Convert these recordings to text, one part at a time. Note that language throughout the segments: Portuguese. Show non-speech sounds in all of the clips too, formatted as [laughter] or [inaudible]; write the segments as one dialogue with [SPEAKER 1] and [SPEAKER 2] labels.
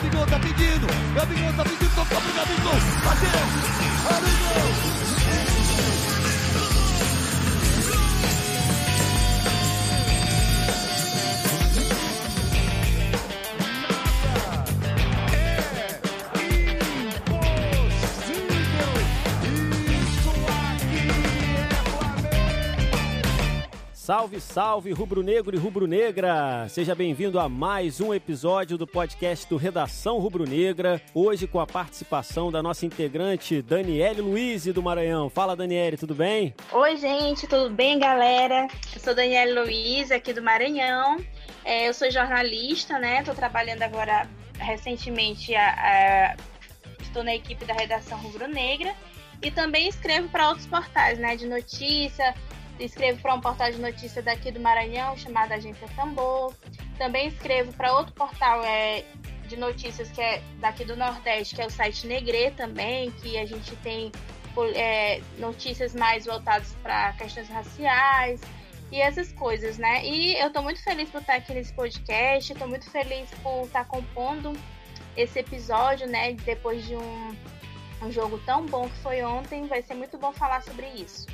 [SPEAKER 1] Gabigol tá pedindo. Gabigol tá pedindo, tocou pro Gabigol. Bateu. Gabigol.
[SPEAKER 2] Salve, salve, rubro-negro e rubro-negra! Seja bem-vindo a mais um episódio do podcast do Redação Rubro-Negra. Hoje com a participação da nossa integrante Daniele Luiz do Maranhão. Fala, Daniele, tudo bem?
[SPEAKER 3] Oi, gente, tudo bem, galera? Eu sou Daniele Luiz, aqui do Maranhão. É, eu sou jornalista, né? Estou trabalhando agora recentemente, a, a, estou na equipe da Redação Rubro-Negra e também escrevo para outros portais, né? De notícia escrevo para um portal de notícia daqui do Maranhão chamado Agência Tambor. Também escrevo para outro portal é, de notícias que é daqui do Nordeste, que é o site Negre também, que a gente tem é, notícias mais voltadas para questões raciais e essas coisas, né? E eu estou muito feliz por estar aqui nesse podcast, estou muito feliz por estar compondo esse episódio, né? Depois de um, um jogo tão bom que foi ontem, vai ser muito bom falar sobre isso.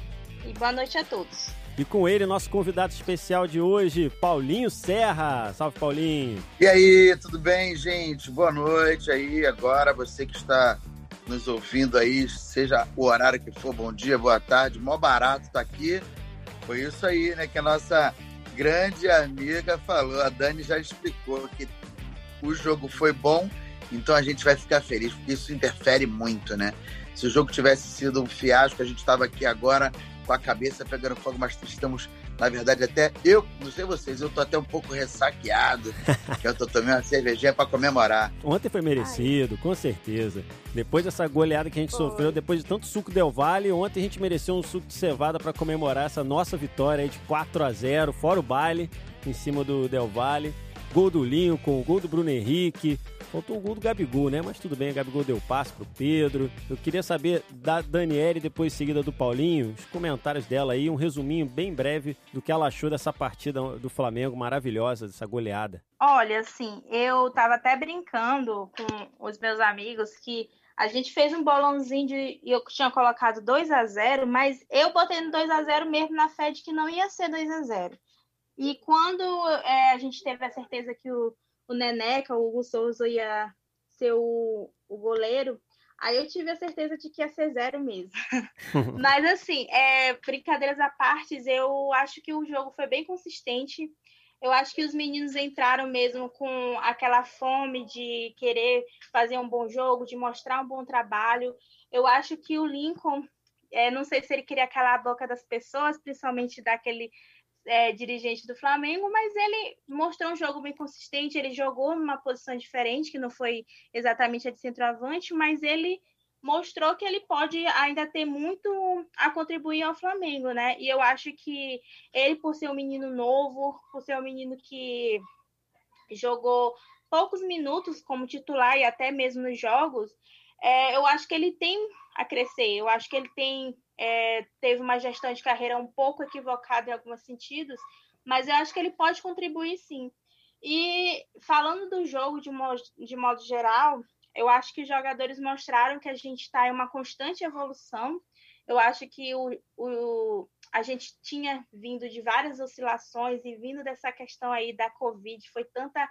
[SPEAKER 3] E boa noite a todos.
[SPEAKER 2] E com ele, nosso convidado especial de hoje, Paulinho Serra. Salve, Paulinho.
[SPEAKER 4] E aí, tudo bem, gente? Boa noite aí. Agora, você que está nos ouvindo aí, seja o horário que for, bom dia, boa tarde, mó barato tá aqui. Foi isso aí, né, que a nossa grande amiga falou. A Dani já explicou que o jogo foi bom, então a gente vai ficar feliz, porque isso interfere muito, né? Se o jogo tivesse sido um fiasco, a gente estava aqui agora com a cabeça pegando fogo, mas estamos, na verdade, até eu, não sei vocês, eu tô até um pouco ressaqueado, [laughs] que eu tô tomando uma cervejinha para comemorar.
[SPEAKER 2] Ontem foi merecido, Ai. com certeza. Depois dessa goleada que a gente foi. sofreu, depois de tanto suco Del Valle, ontem a gente mereceu um suco de cevada para comemorar essa nossa vitória aí de 4 a 0 fora o baile, em cima do Del Valle. Gol do Lincoln, gol do Bruno Henrique, Faltou o gol do Gabigol, né? Mas tudo bem, o Gabigol deu passe pro Pedro. Eu queria saber da Daniele, depois seguida do Paulinho, os comentários dela aí, um resuminho bem breve do que ela achou dessa partida do Flamengo maravilhosa, dessa goleada.
[SPEAKER 3] Olha, assim, eu tava até brincando com os meus amigos que a gente fez um bolãozinho de. Eu tinha colocado 2 a 0 mas eu botei no 2 a 0 mesmo na fé de que não ia ser 2 a 0 E quando é, a gente teve a certeza que o o Neneca, o Hugo Souza ia ser o, o goleiro, aí eu tive a certeza de que ia ser zero mesmo. [laughs] Mas assim, é, brincadeiras à parte, eu acho que o jogo foi bem consistente. Eu acho que os meninos entraram mesmo com aquela fome de querer fazer um bom jogo, de mostrar um bom trabalho. Eu acho que o Lincoln, é, não sei se ele queria calar a boca das pessoas, principalmente daquele é, dirigente do Flamengo, mas ele mostrou um jogo bem consistente. Ele jogou numa posição diferente, que não foi exatamente a de centroavante, mas ele mostrou que ele pode ainda ter muito a contribuir ao Flamengo, né? E eu acho que ele, por ser um menino novo, por ser um menino que jogou poucos minutos como titular e até mesmo nos jogos, é, eu acho que ele tem a crescer. Eu acho que ele tem é, teve uma gestão de carreira um pouco equivocada em alguns sentidos, mas eu acho que ele pode contribuir sim. E falando do jogo de modo, de modo geral, eu acho que os jogadores mostraram que a gente está em uma constante evolução. Eu acho que o, o, a gente tinha vindo de várias oscilações e vindo dessa questão aí da Covid, foi tanta,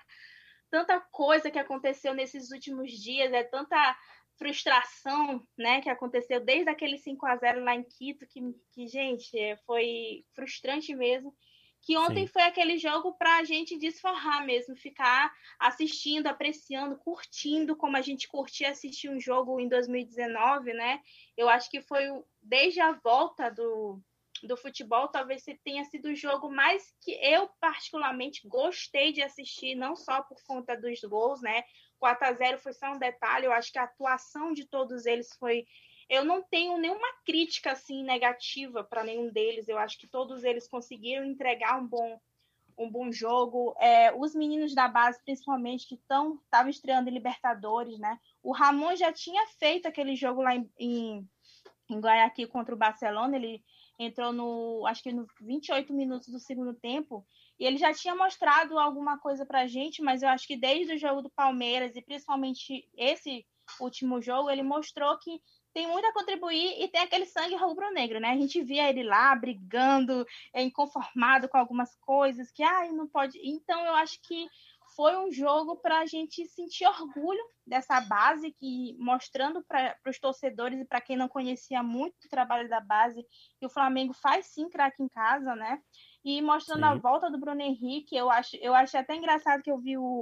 [SPEAKER 3] tanta coisa que aconteceu nesses últimos dias, é tanta frustração, né, que aconteceu desde aquele 5 a 0 lá em Quito, que, que gente, é, foi frustrante mesmo. Que ontem Sim. foi aquele jogo para a gente desforrar mesmo, ficar assistindo, apreciando, curtindo, como a gente curtia assistir um jogo em 2019, né? Eu acho que foi desde a volta do, do futebol, talvez tenha sido o jogo mais que eu particularmente gostei de assistir, não só por conta dos gols, né? 4 a 0 foi só um detalhe, eu acho que a atuação de todos eles foi eu não tenho nenhuma crítica assim negativa para nenhum deles. Eu acho que todos eles conseguiram entregar um bom um bom jogo. É, os meninos da base, principalmente, que estavam estreando em Libertadores, né? O Ramon já tinha feito aquele jogo lá em, em, em Guayaquil contra o Barcelona. Ele entrou no, acho que no 28 minutos do segundo tempo, e ele já tinha mostrado alguma coisa pra gente, mas eu acho que desde o jogo do Palmeiras, e principalmente esse último jogo, ele mostrou que tem muito a contribuir e tem aquele sangue rubro-negro, né? A gente via ele lá brigando, é, inconformado com algumas coisas, que ai, não pode. Então, eu acho que foi um jogo para a gente sentir orgulho dessa base, que mostrando para os torcedores e para quem não conhecia muito o trabalho da base, que o Flamengo faz sim craque em casa, né? E mostrando sim. a volta do Bruno Henrique, eu acho, eu achei até engraçado que eu vi o,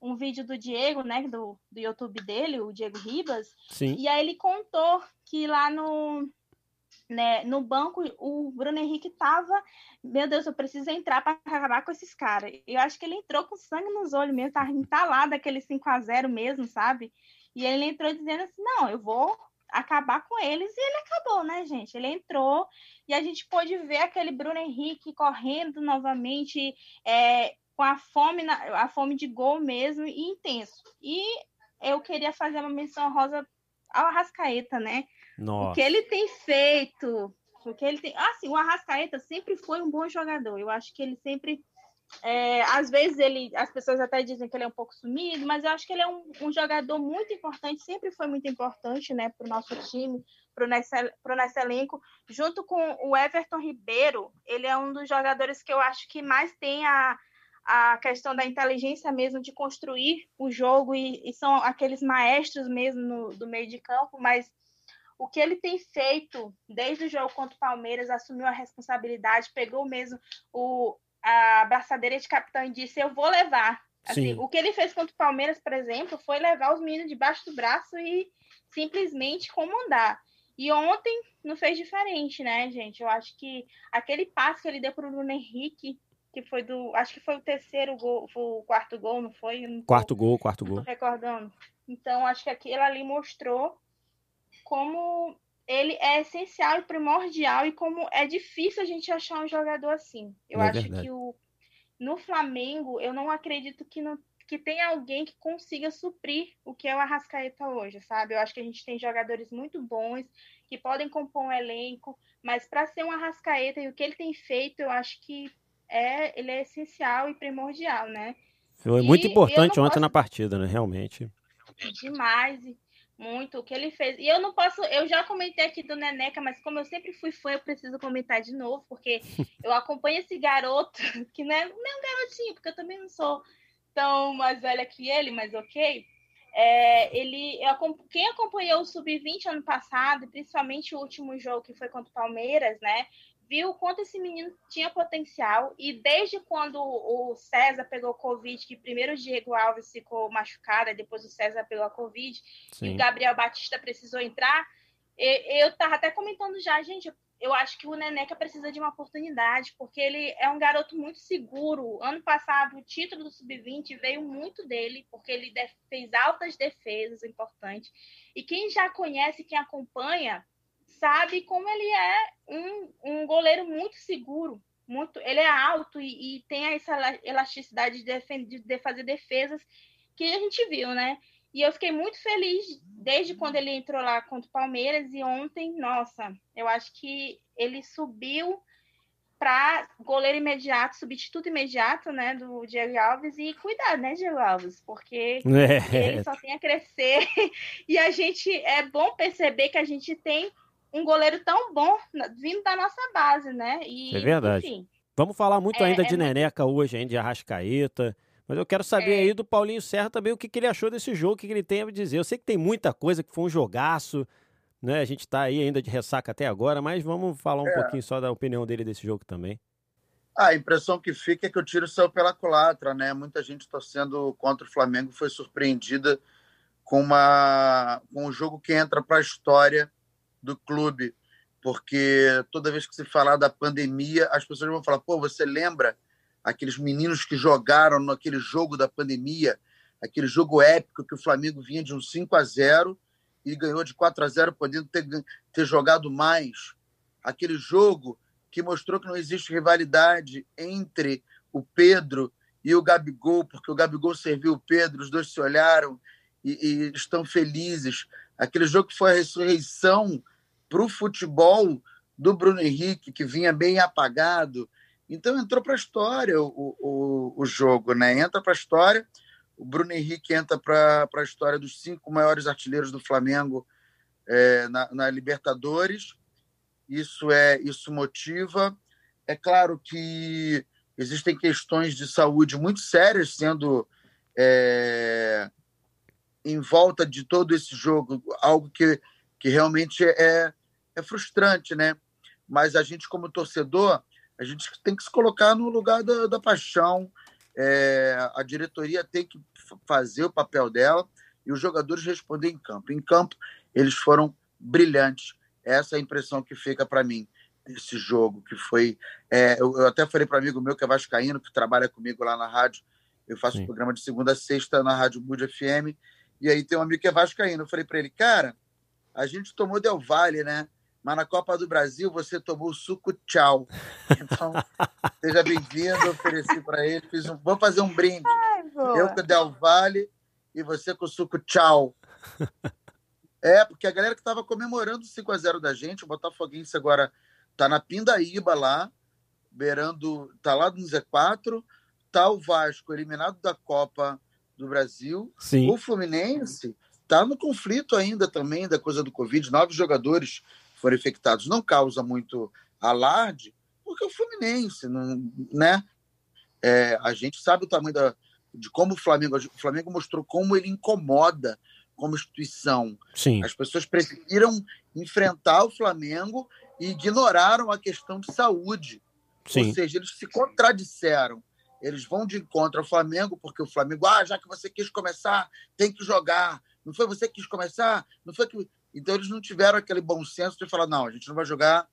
[SPEAKER 3] um vídeo do Diego, né, do, do YouTube dele, o Diego Ribas,
[SPEAKER 2] Sim.
[SPEAKER 3] e aí ele contou que lá no, né, no banco o Bruno Henrique tava, meu Deus, eu preciso entrar para acabar com esses caras. Eu acho que ele entrou com sangue nos olhos mesmo, tava entalado aquele 5 a 0 mesmo, sabe? E ele entrou dizendo assim: "Não, eu vou acabar com eles e ele acabou, né, gente? Ele entrou e a gente pôde ver aquele Bruno Henrique correndo novamente, é, com a fome, na, a fome de gol mesmo e intenso. E eu queria fazer uma menção rosa ao Arrascaeta, né?
[SPEAKER 2] Nossa.
[SPEAKER 3] O que ele tem feito, o que ele tem. Assim, o Arrascaeta sempre foi um bom jogador. Eu acho que ele sempre. É, às vezes ele, as pessoas até dizem que ele é um pouco sumido, mas eu acho que ele é um, um jogador muito importante, sempre foi muito importante, né, para o nosso time, para o nosso, elenco, junto com o Everton Ribeiro, ele é um dos jogadores que eu acho que mais tem a, a questão da inteligência mesmo de construir o jogo e, e são aqueles maestros mesmo no, do meio de campo, mas o que ele tem feito desde o jogo contra o Palmeiras, assumiu a responsabilidade, pegou mesmo o, a braçadeira de capitão e disse: Eu vou levar. Assim, o que ele fez contra o Palmeiras, por exemplo, foi levar os meninos debaixo do braço e simplesmente comandar. E ontem não fez diferente, né, gente? Eu acho que aquele passe que ele deu para o Bruno Henrique que foi do. Acho que foi o terceiro gol, o quarto gol, não foi? Não
[SPEAKER 2] quarto gol, quarto gol.
[SPEAKER 3] recordando. Então, acho que aquilo ali mostrou como ele é essencial e primordial e como é difícil a gente achar um jogador assim. Eu é acho verdade. que o, no Flamengo, eu não acredito que, não, que tenha alguém que consiga suprir o que é o Arrascaeta hoje, sabe? Eu acho que a gente tem jogadores muito bons que podem compor um elenco, mas para ser um Arrascaeta e o que ele tem feito, eu acho que é, ele é essencial e primordial, né?
[SPEAKER 2] Foi muito importante ontem posso... na partida, né? Realmente.
[SPEAKER 3] Demais, muito o que ele fez. E eu não posso, eu já comentei aqui do Neneca, mas como eu sempre fui fã, eu preciso comentar de novo, porque [laughs] eu acompanho esse garoto, [laughs] que não é, não é um garotinho, porque eu também não sou tão mais velha que ele, mas ok. É, ele, eu, quem acompanhou o Sub-20 ano passado, principalmente o último jogo que foi contra o Palmeiras, né? Viu o quanto esse menino tinha potencial e desde quando o César pegou Covid, que primeiro o Diego Alves ficou machucado, depois o César pegou a Covid Sim. e o Gabriel Batista precisou entrar, eu estava até comentando já, gente, eu acho que o Neneca precisa de uma oportunidade, porque ele é um garoto muito seguro. Ano passado, o título do Sub-20 veio muito dele, porque ele fez altas defesas importantes. E quem já conhece, quem acompanha, sabe como ele é um, um goleiro muito seguro. Muito, ele é alto e, e tem essa elasticidade de, defender, de fazer defesas que a gente viu, né? E eu fiquei muito feliz desde quando ele entrou lá contra o Palmeiras e ontem, nossa, eu acho que ele subiu para goleiro imediato, substituto imediato, né, do Diego Alves e cuidado, né, Diego Alves, porque é. ele só tem a crescer [laughs] e a gente é bom perceber que a gente tem um goleiro tão bom vindo da nossa base, né?
[SPEAKER 2] E, é verdade. Enfim, Vamos falar muito é, ainda é de Neneca hoje, ainda de Arrascaeta. Mas eu quero saber é. aí do Paulinho Serra também o que, que ele achou desse jogo, o que, que ele tem a dizer. Eu sei que tem muita coisa, que foi um jogaço, né? A gente está aí ainda de ressaca até agora, mas vamos falar um é. pouquinho só da opinião dele desse jogo também.
[SPEAKER 4] Ah, a impressão que fica é que o tiro saiu pela culatra, né? Muita gente torcendo contra o Flamengo foi surpreendida com, uma, com um jogo que entra para a história do clube, porque toda vez que se falar da pandemia, as pessoas vão falar: pô, você lembra aqueles meninos que jogaram naquele jogo da pandemia, aquele jogo épico que o Flamengo vinha de um 5 a 0 e ganhou de 4 a 0 podendo ter, ter jogado mais. Aquele jogo que mostrou que não existe rivalidade entre o Pedro e o Gabigol, porque o Gabigol serviu o Pedro, os dois se olharam e, e estão felizes. Aquele jogo que foi a ressurreição para o futebol do Bruno Henrique, que vinha bem apagado. Então entrou para a história o, o, o jogo, né? Entra para a história. O Bruno Henrique entra para a história dos cinco maiores artilheiros do Flamengo é, na, na, Libertadores. Isso é isso motiva. É claro que existem questões de saúde muito sérias sendo é, em volta de todo esse jogo, algo que, que realmente é, é frustrante, né? Mas a gente, como torcedor, a gente tem que se colocar no lugar da, da paixão. É, a diretoria tem que fazer o papel dela e os jogadores responder em campo. Em campo, eles foram brilhantes. Essa é a impressão que fica para mim desse jogo, que foi. É, eu, eu, até falei para um amigo meu que é Vascaíno, que trabalha comigo lá na rádio. Eu faço um programa de segunda a sexta na Rádio Bud FM. E aí tem um amigo que é Vascaíno. Eu falei para ele, cara, a gente tomou Del Valle, né? Mas na Copa do Brasil você tomou o suco tchau. Então, [laughs] seja bem-vindo. Ofereci para ele. Fiz um, vamos fazer um brinde. Ai, eu com o Del Valle e você com o suco tchau. É, porque a galera que estava comemorando o 5x0 da gente, o Botafoguense agora tá na Pindaíba lá, beirando, tá lá no Z4, tá o Vasco eliminado da Copa do Brasil.
[SPEAKER 2] Sim.
[SPEAKER 4] O Fluminense tá no conflito ainda também da coisa do Covid, nove jogadores foram infectados. Não causa muito alarde, porque o Fluminense, não, né? É, a gente sabe o tamanho da, de como o Flamengo, o Flamengo mostrou como ele incomoda como instituição.
[SPEAKER 2] Sim.
[SPEAKER 4] As pessoas preferiram enfrentar o Flamengo e ignoraram a questão de saúde.
[SPEAKER 2] Sim.
[SPEAKER 4] Ou seja, eles se contradisseram. Eles vão de encontro ao Flamengo, porque o Flamengo, ah, já que você quis começar, tem que jogar. Não foi você que quis começar? Não foi que. Então eles não tiveram aquele bom senso de falar, não, a gente não vai jogar,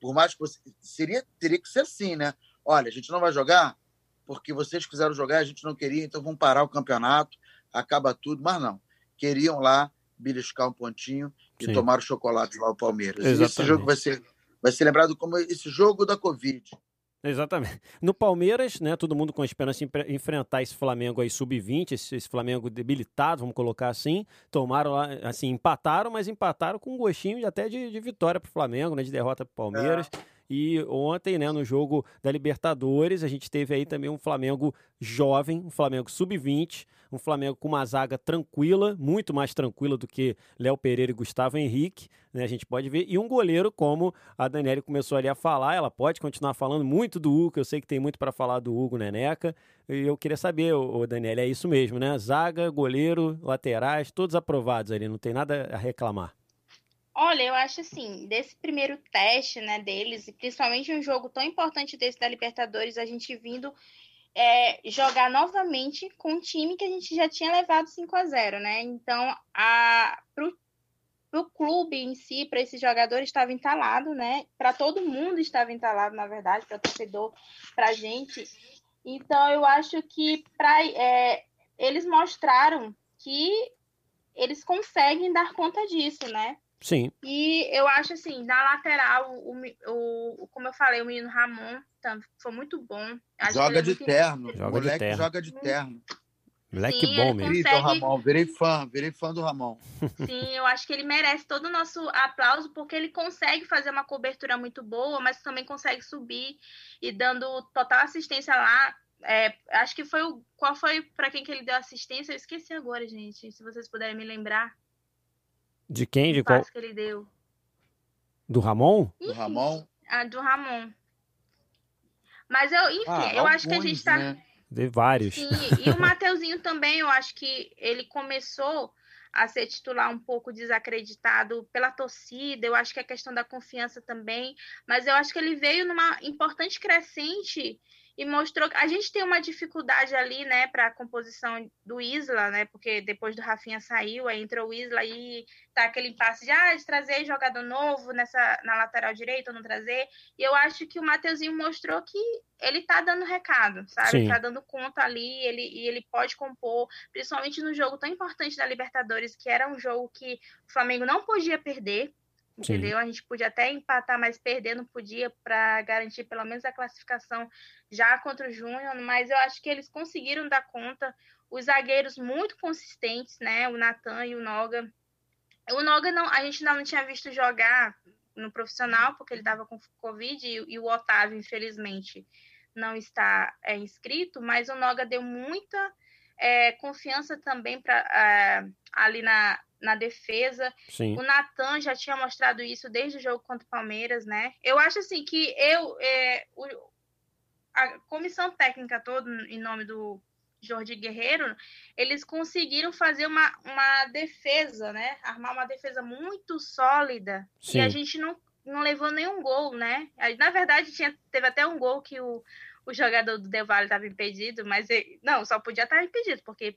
[SPEAKER 4] por mais que você. Seria, teria que ser assim, né? Olha, a gente não vai jogar porque vocês quiseram jogar, a gente não queria, então vamos parar o campeonato, acaba tudo, mas não queriam lá beliscar um pontinho e Sim. tomar o chocolate lá o Palmeiras. Esse jogo vai ser, vai ser lembrado como esse jogo da Covid.
[SPEAKER 2] Exatamente. No Palmeiras, né, todo mundo com esperança de enfrentar esse Flamengo aí sub-20, esse, esse, Flamengo debilitado, vamos colocar assim. Tomaram lá, assim, empataram, mas empataram com um gostinho até de, de vitória para o Flamengo, né, de derrota para o Palmeiras. É. E ontem, né, no jogo da Libertadores, a gente teve aí também um Flamengo jovem, um Flamengo sub-20, um Flamengo com uma zaga tranquila, muito mais tranquila do que Léo Pereira e Gustavo Henrique, né? A gente pode ver. E um goleiro, como a Daniele começou ali a falar, ela pode continuar falando muito do Hugo, eu sei que tem muito para falar do Hugo Neneca. E eu queria saber, ô, Daniele, é isso mesmo, né? Zaga, goleiro, laterais, todos aprovados ali, não tem nada a reclamar.
[SPEAKER 3] Olha, eu acho assim, desse primeiro teste, né, deles, e principalmente um jogo tão importante desse da Libertadores, a gente vindo é, jogar novamente com um time que a gente já tinha levado 5 a 0 né? Então, a, pro, pro clube em si, para esses jogadores, estava entalado, né? Para todo mundo estava entalado, na verdade, para torcedor, para gente. Então, eu acho que pra, é, eles mostraram que eles conseguem dar conta disso, né?
[SPEAKER 2] Sim.
[SPEAKER 3] E eu acho assim, na lateral, o, o, como eu falei, o menino Ramon tá, foi muito bom.
[SPEAKER 4] Acho joga de muito... terno.
[SPEAKER 2] Joga Moleque de terno.
[SPEAKER 4] joga de terno.
[SPEAKER 2] Moleque Sim, bom mesmo.
[SPEAKER 4] Consegue... Ramon, virei fã, virei fã do Ramon. [laughs] [laughs]
[SPEAKER 3] Sim, eu acho que ele merece todo o nosso aplauso, porque ele consegue fazer uma cobertura muito boa, mas também consegue subir e dando total assistência lá. É, acho que foi o. Qual foi para quem que ele deu assistência? Eu esqueci agora, gente. Se vocês puderem me lembrar.
[SPEAKER 2] De quem? De qual?
[SPEAKER 3] que ele deu.
[SPEAKER 2] Do Ramon?
[SPEAKER 4] Do Ramon?
[SPEAKER 3] Ah, do Ramon. Mas eu, enfim, ah, eu acho que a gente tá. Né?
[SPEAKER 2] De vários.
[SPEAKER 3] Sim, e o Mateuzinho também, eu acho que ele começou a ser titular um pouco desacreditado pela torcida, eu acho que é questão da confiança também, mas eu acho que ele veio numa importante crescente e mostrou que a gente tem uma dificuldade ali, né, para a composição do Isla, né, porque depois do Rafinha saiu, aí entrou o Isla e tá aquele impasse de, ah, de trazer jogador novo nessa na lateral direita ou não trazer. E eu acho que o Mateuzinho mostrou que ele tá dando recado, sabe? Sim. Tá dando conta ali, ele e ele pode compor, principalmente no jogo tão importante da Libertadores, que era um jogo que o Flamengo não podia perder, entendeu? Sim. A gente podia até empatar, mas perder não podia para garantir pelo menos a classificação já contra o Júnior, mas eu acho que eles conseguiram dar conta. Os zagueiros muito consistentes, né? O Natan e o Noga. O Noga não, a gente ainda não tinha visto jogar no profissional, porque ele estava com Covid, e, e, o Otávio, infelizmente, não está é, inscrito, mas o Noga deu muita é, confiança também para é, ali na, na defesa.
[SPEAKER 2] Sim.
[SPEAKER 3] O Natan já tinha mostrado isso desde o jogo contra o Palmeiras, né? Eu acho assim que eu é, o, a comissão técnica toda, em nome do Jorge Guerreiro, eles conseguiram fazer uma, uma defesa, né? Armar uma defesa muito sólida. Sim. E a gente não, não levou nenhum gol, né? Na verdade, tinha, teve até um gol que o, o jogador do Del Valle estava impedido, mas ele, não, só podia estar impedido, porque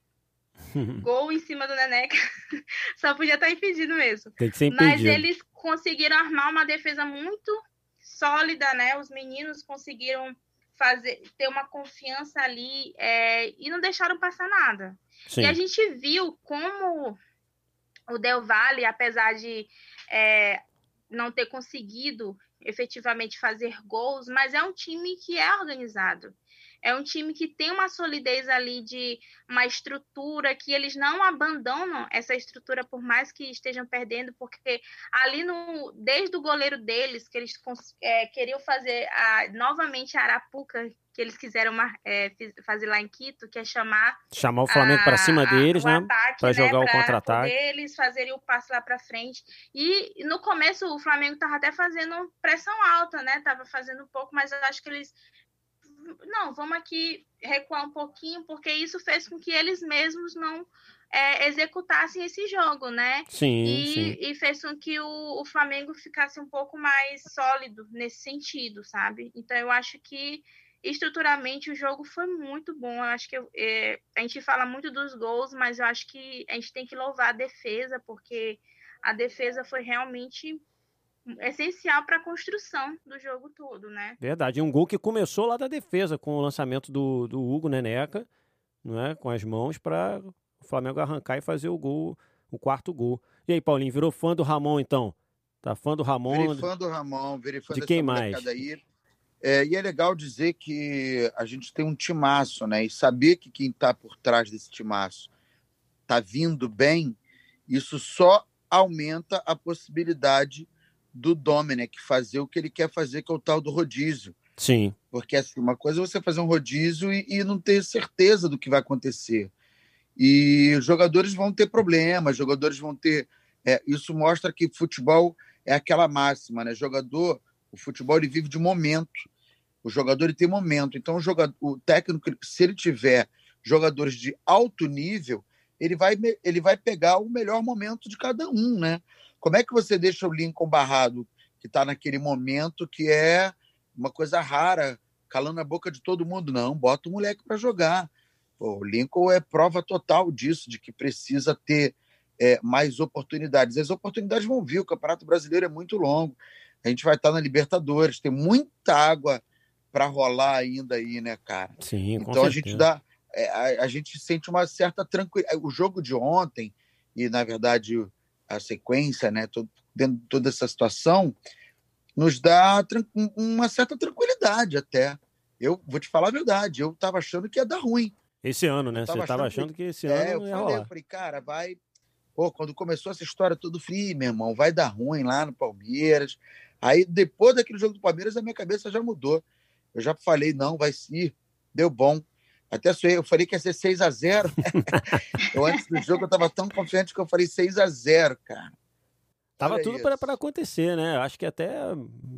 [SPEAKER 3] [laughs] gol em cima do Neneca [laughs] só podia estar impedido mesmo.
[SPEAKER 2] Tem que ser
[SPEAKER 3] impedido. Mas eles conseguiram armar uma defesa muito sólida, né? Os meninos conseguiram fazer ter uma confiança ali é, e não deixaram passar nada. Sim. E a gente viu como o Del Valle, apesar de é, não ter conseguido efetivamente fazer gols, mas é um time que é organizado. É um time que tem uma solidez ali de uma estrutura que eles não abandonam essa estrutura por mais que estejam perdendo, porque ali no desde o goleiro deles que eles é, queriam fazer a, novamente a Arapuca que eles quiseram é, fazer lá em Quito, que é chamar
[SPEAKER 2] chamar o Flamengo para cima deles, né? Para né, jogar né, o contra-ataque.
[SPEAKER 3] Eles fazerem o passe lá para frente. E no começo o Flamengo estava até fazendo pressão alta, né? Tava fazendo um pouco, mas eu acho que eles não, vamos aqui recuar um pouquinho, porque isso fez com que eles mesmos não é, executassem esse jogo, né?
[SPEAKER 2] Sim
[SPEAKER 3] e,
[SPEAKER 2] sim.
[SPEAKER 3] e fez com que o, o, Flamengo ficasse um pouco mais sólido nesse sentido, sabe? Então eu acho que estruturalmente o jogo foi muito bom. Eu acho que eu, é, a gente fala muito dos gols, mas eu acho que a gente tem que louvar a defesa, porque a defesa foi realmente essencial para a construção do jogo todo, né?
[SPEAKER 2] Verdade. Um gol que começou lá da defesa, com o lançamento do, do Hugo Neneca, não é? com as mãos, para o Flamengo arrancar e fazer o gol, o quarto gol. E aí, Paulinho, virou fã do Ramon, então? Tá fã do Ramon?
[SPEAKER 4] Virei fã do Ramon, virei fã
[SPEAKER 2] de quem mais?
[SPEAKER 4] Aí. É, e é legal dizer que a gente tem um timaço, né? E saber que quem está por trás desse timaço está vindo bem, isso só aumenta a possibilidade do Dominic fazer o que ele quer fazer, que é o tal do rodízio.
[SPEAKER 2] Sim.
[SPEAKER 4] Porque assim, uma coisa é você fazer um rodízio e, e não ter certeza do que vai acontecer. E os jogadores vão ter problemas, jogadores vão ter. É, isso mostra que futebol é aquela máxima, né? Jogador, o futebol ele vive de momento. O jogador ele tem momento. Então, o, jogador, o técnico, se ele tiver jogadores de alto nível, ele vai, ele vai pegar o melhor momento de cada um, né? Como é que você deixa o Lincoln barrado, que está naquele momento que é uma coisa rara, calando a boca de todo mundo? Não, bota o moleque para jogar. Pô, o Lincoln é prova total disso, de que precisa ter é, mais oportunidades. As oportunidades vão vir, o Campeonato Brasileiro é muito longo. A gente vai estar na Libertadores, tem muita água para rolar ainda aí, né, cara?
[SPEAKER 2] Sim,
[SPEAKER 4] então a gente dá. É, a, a, gente sente uma certa tranquilidade. O jogo de ontem, e na verdade a sequência, né, todo, dentro de toda essa situação, nos dá uma certa tranquilidade até. Eu vou te falar a verdade, eu estava achando que ia dar ruim.
[SPEAKER 2] Esse ano, né? Você estava achando que, que esse é, ano
[SPEAKER 4] eu
[SPEAKER 2] ia
[SPEAKER 4] falei, rolar. Eu falei, cara, vai... Pô, quando começou essa história tudo frio, meu irmão, vai dar ruim lá no Palmeiras. Aí, depois daquele jogo do Palmeiras, a minha cabeça já mudou. Eu já falei, não, vai sim, deu bom. Até eu falei que ia ser 6 a 0 [laughs] Eu antes do jogo eu estava tão confiante que eu falei 6 a 0 cara.
[SPEAKER 2] Tava Olha tudo para acontecer, né? Acho que até.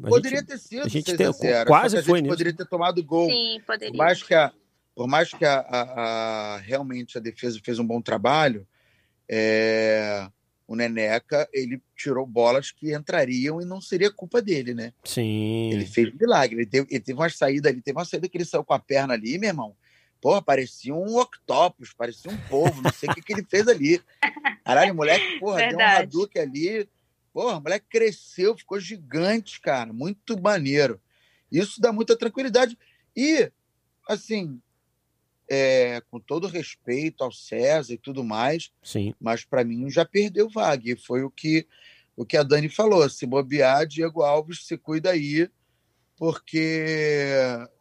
[SPEAKER 4] Poderia
[SPEAKER 2] gente,
[SPEAKER 4] ter sido.
[SPEAKER 2] A gente ter, quase foi nisso.
[SPEAKER 4] Poderia ter tomado gol.
[SPEAKER 3] Sim, poderia.
[SPEAKER 4] Por mais que a, por mais que a, a, a realmente a defesa fez um bom trabalho, é, o Neneca ele tirou bolas que entrariam e não seria culpa dele, né?
[SPEAKER 2] Sim.
[SPEAKER 4] Ele fez um milagre. Ele teve, ele teve uma saída ali, teve uma saída que ele saiu com a perna ali, meu irmão. Pô, parecia um octopus, parecia um povo, não sei o que, que ele fez ali. Caralho, o moleque, porra, Verdade. deu um Hadouken ali. Porra, o moleque cresceu, ficou gigante, cara. Muito maneiro. Isso dá muita tranquilidade. E, assim, é, com todo respeito ao César e tudo mais,
[SPEAKER 2] Sim.
[SPEAKER 4] mas para mim já perdeu vaga. E foi o que, o que a Dani falou. Se bobear, Diego Alves se cuida aí, porque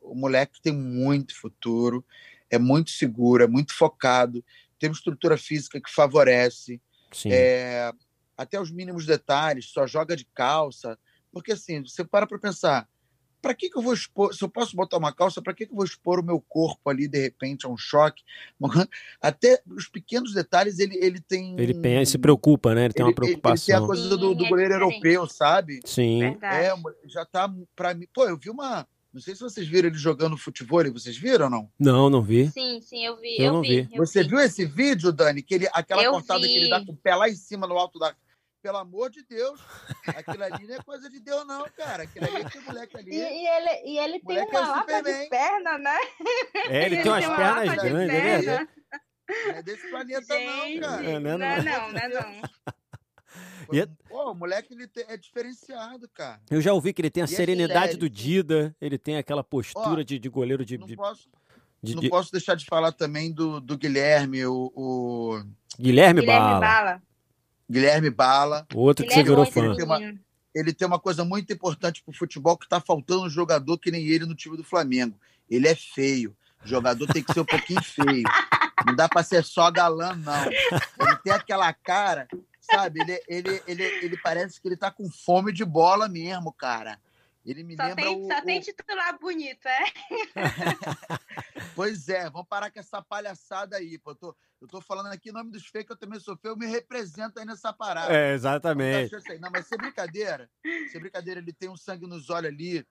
[SPEAKER 4] o moleque tem muito futuro, é muito seguro, é muito focado, tem uma estrutura física que favorece. É, até os mínimos detalhes, só joga de calça, Porque assim, você para para pensar, para que, que eu vou expor? Se eu posso botar uma calça, para que, que eu vou expor o meu corpo ali de repente a um choque? [laughs] Até os pequenos detalhes ele, ele tem.
[SPEAKER 2] Ele, tem, ele se preocupa, né? Ele tem uma preocupação.
[SPEAKER 4] Ele tem a coisa do, do goleiro é europeu, sabe?
[SPEAKER 2] Sim.
[SPEAKER 3] Verdade.
[SPEAKER 4] É, já tá para mim. Pô, eu vi uma. Não sei se vocês viram ele jogando futebol, vocês viram ou não?
[SPEAKER 2] Não, não vi.
[SPEAKER 3] Sim, sim, eu vi.
[SPEAKER 2] Eu
[SPEAKER 3] Eu,
[SPEAKER 2] não
[SPEAKER 3] vi.
[SPEAKER 2] vi.
[SPEAKER 3] eu
[SPEAKER 4] Você
[SPEAKER 3] vi.
[SPEAKER 4] viu esse vídeo, Dani? Que ele, aquela
[SPEAKER 3] Eu
[SPEAKER 4] cortada que ele dá
[SPEAKER 3] vi.
[SPEAKER 4] com o pé lá em cima, no alto da. Pelo amor de Deus, aquilo ali não é coisa de Deus, não, cara. Aquilo ali é que moleque ali.
[SPEAKER 3] E, e ele, e ele tem
[SPEAKER 4] é
[SPEAKER 3] uma lapa
[SPEAKER 4] Superman.
[SPEAKER 3] de perna, né?
[SPEAKER 2] É, ele tem umas
[SPEAKER 3] uma
[SPEAKER 2] pernas
[SPEAKER 3] de
[SPEAKER 2] grandes, é
[SPEAKER 3] perna.
[SPEAKER 2] verdade.
[SPEAKER 4] Não é desse planeta, não,
[SPEAKER 3] Gente,
[SPEAKER 4] cara.
[SPEAKER 2] É, né,
[SPEAKER 3] não,
[SPEAKER 2] não?
[SPEAKER 3] é não, não é não.
[SPEAKER 2] E é-
[SPEAKER 4] Pô, o moleque ele é diferenciado, cara.
[SPEAKER 2] Eu já ouvi que ele tem a
[SPEAKER 4] E é
[SPEAKER 2] serenidade
[SPEAKER 4] sério.
[SPEAKER 2] do Dida, ele tem aquela postura
[SPEAKER 4] Ó,
[SPEAKER 2] de, de goleiro de,
[SPEAKER 4] Não
[SPEAKER 2] de-
[SPEAKER 4] posso,
[SPEAKER 2] de-
[SPEAKER 4] não
[SPEAKER 2] de-
[SPEAKER 4] posso deixar de falar também do, do Guilherme, o, o
[SPEAKER 2] Guilherme,
[SPEAKER 3] Guilherme
[SPEAKER 2] Bala,
[SPEAKER 3] Bala.
[SPEAKER 4] Guilherme Bala.
[SPEAKER 2] outro que você
[SPEAKER 3] Guilherme
[SPEAKER 2] virou
[SPEAKER 3] muito
[SPEAKER 2] fã.
[SPEAKER 4] Tem uma-. Ele tem uma coisa muito importante pro futebol que tá faltando um jogador que nem ele no time do Flamengo. Ele é feio. O jogador tem que ser um pouquinho feio. Não dá pra ser só galã, não. Ele tem aquela cara, sabe? Ele, ele, ele, ele parece que ele tá com fome de bola mesmo, cara. Ele me
[SPEAKER 3] Só
[SPEAKER 4] lembra
[SPEAKER 3] tem,
[SPEAKER 4] o,
[SPEAKER 3] só
[SPEAKER 4] o-
[SPEAKER 3] tem titular bonito, é? [laughs]
[SPEAKER 4] Pois é, vamos parar com essa palhaçada aí. Pô. Eu, tô, eu tô falando aqui em nome dos feios, que eu também sou feio, eu me represento aí nessa parada.
[SPEAKER 2] É,
[SPEAKER 4] Não,
[SPEAKER 2] exatamente.
[SPEAKER 4] isso aí. Não, mas sem brincadeira, sem brilhadeira, ele tem um sangue nos olhos ali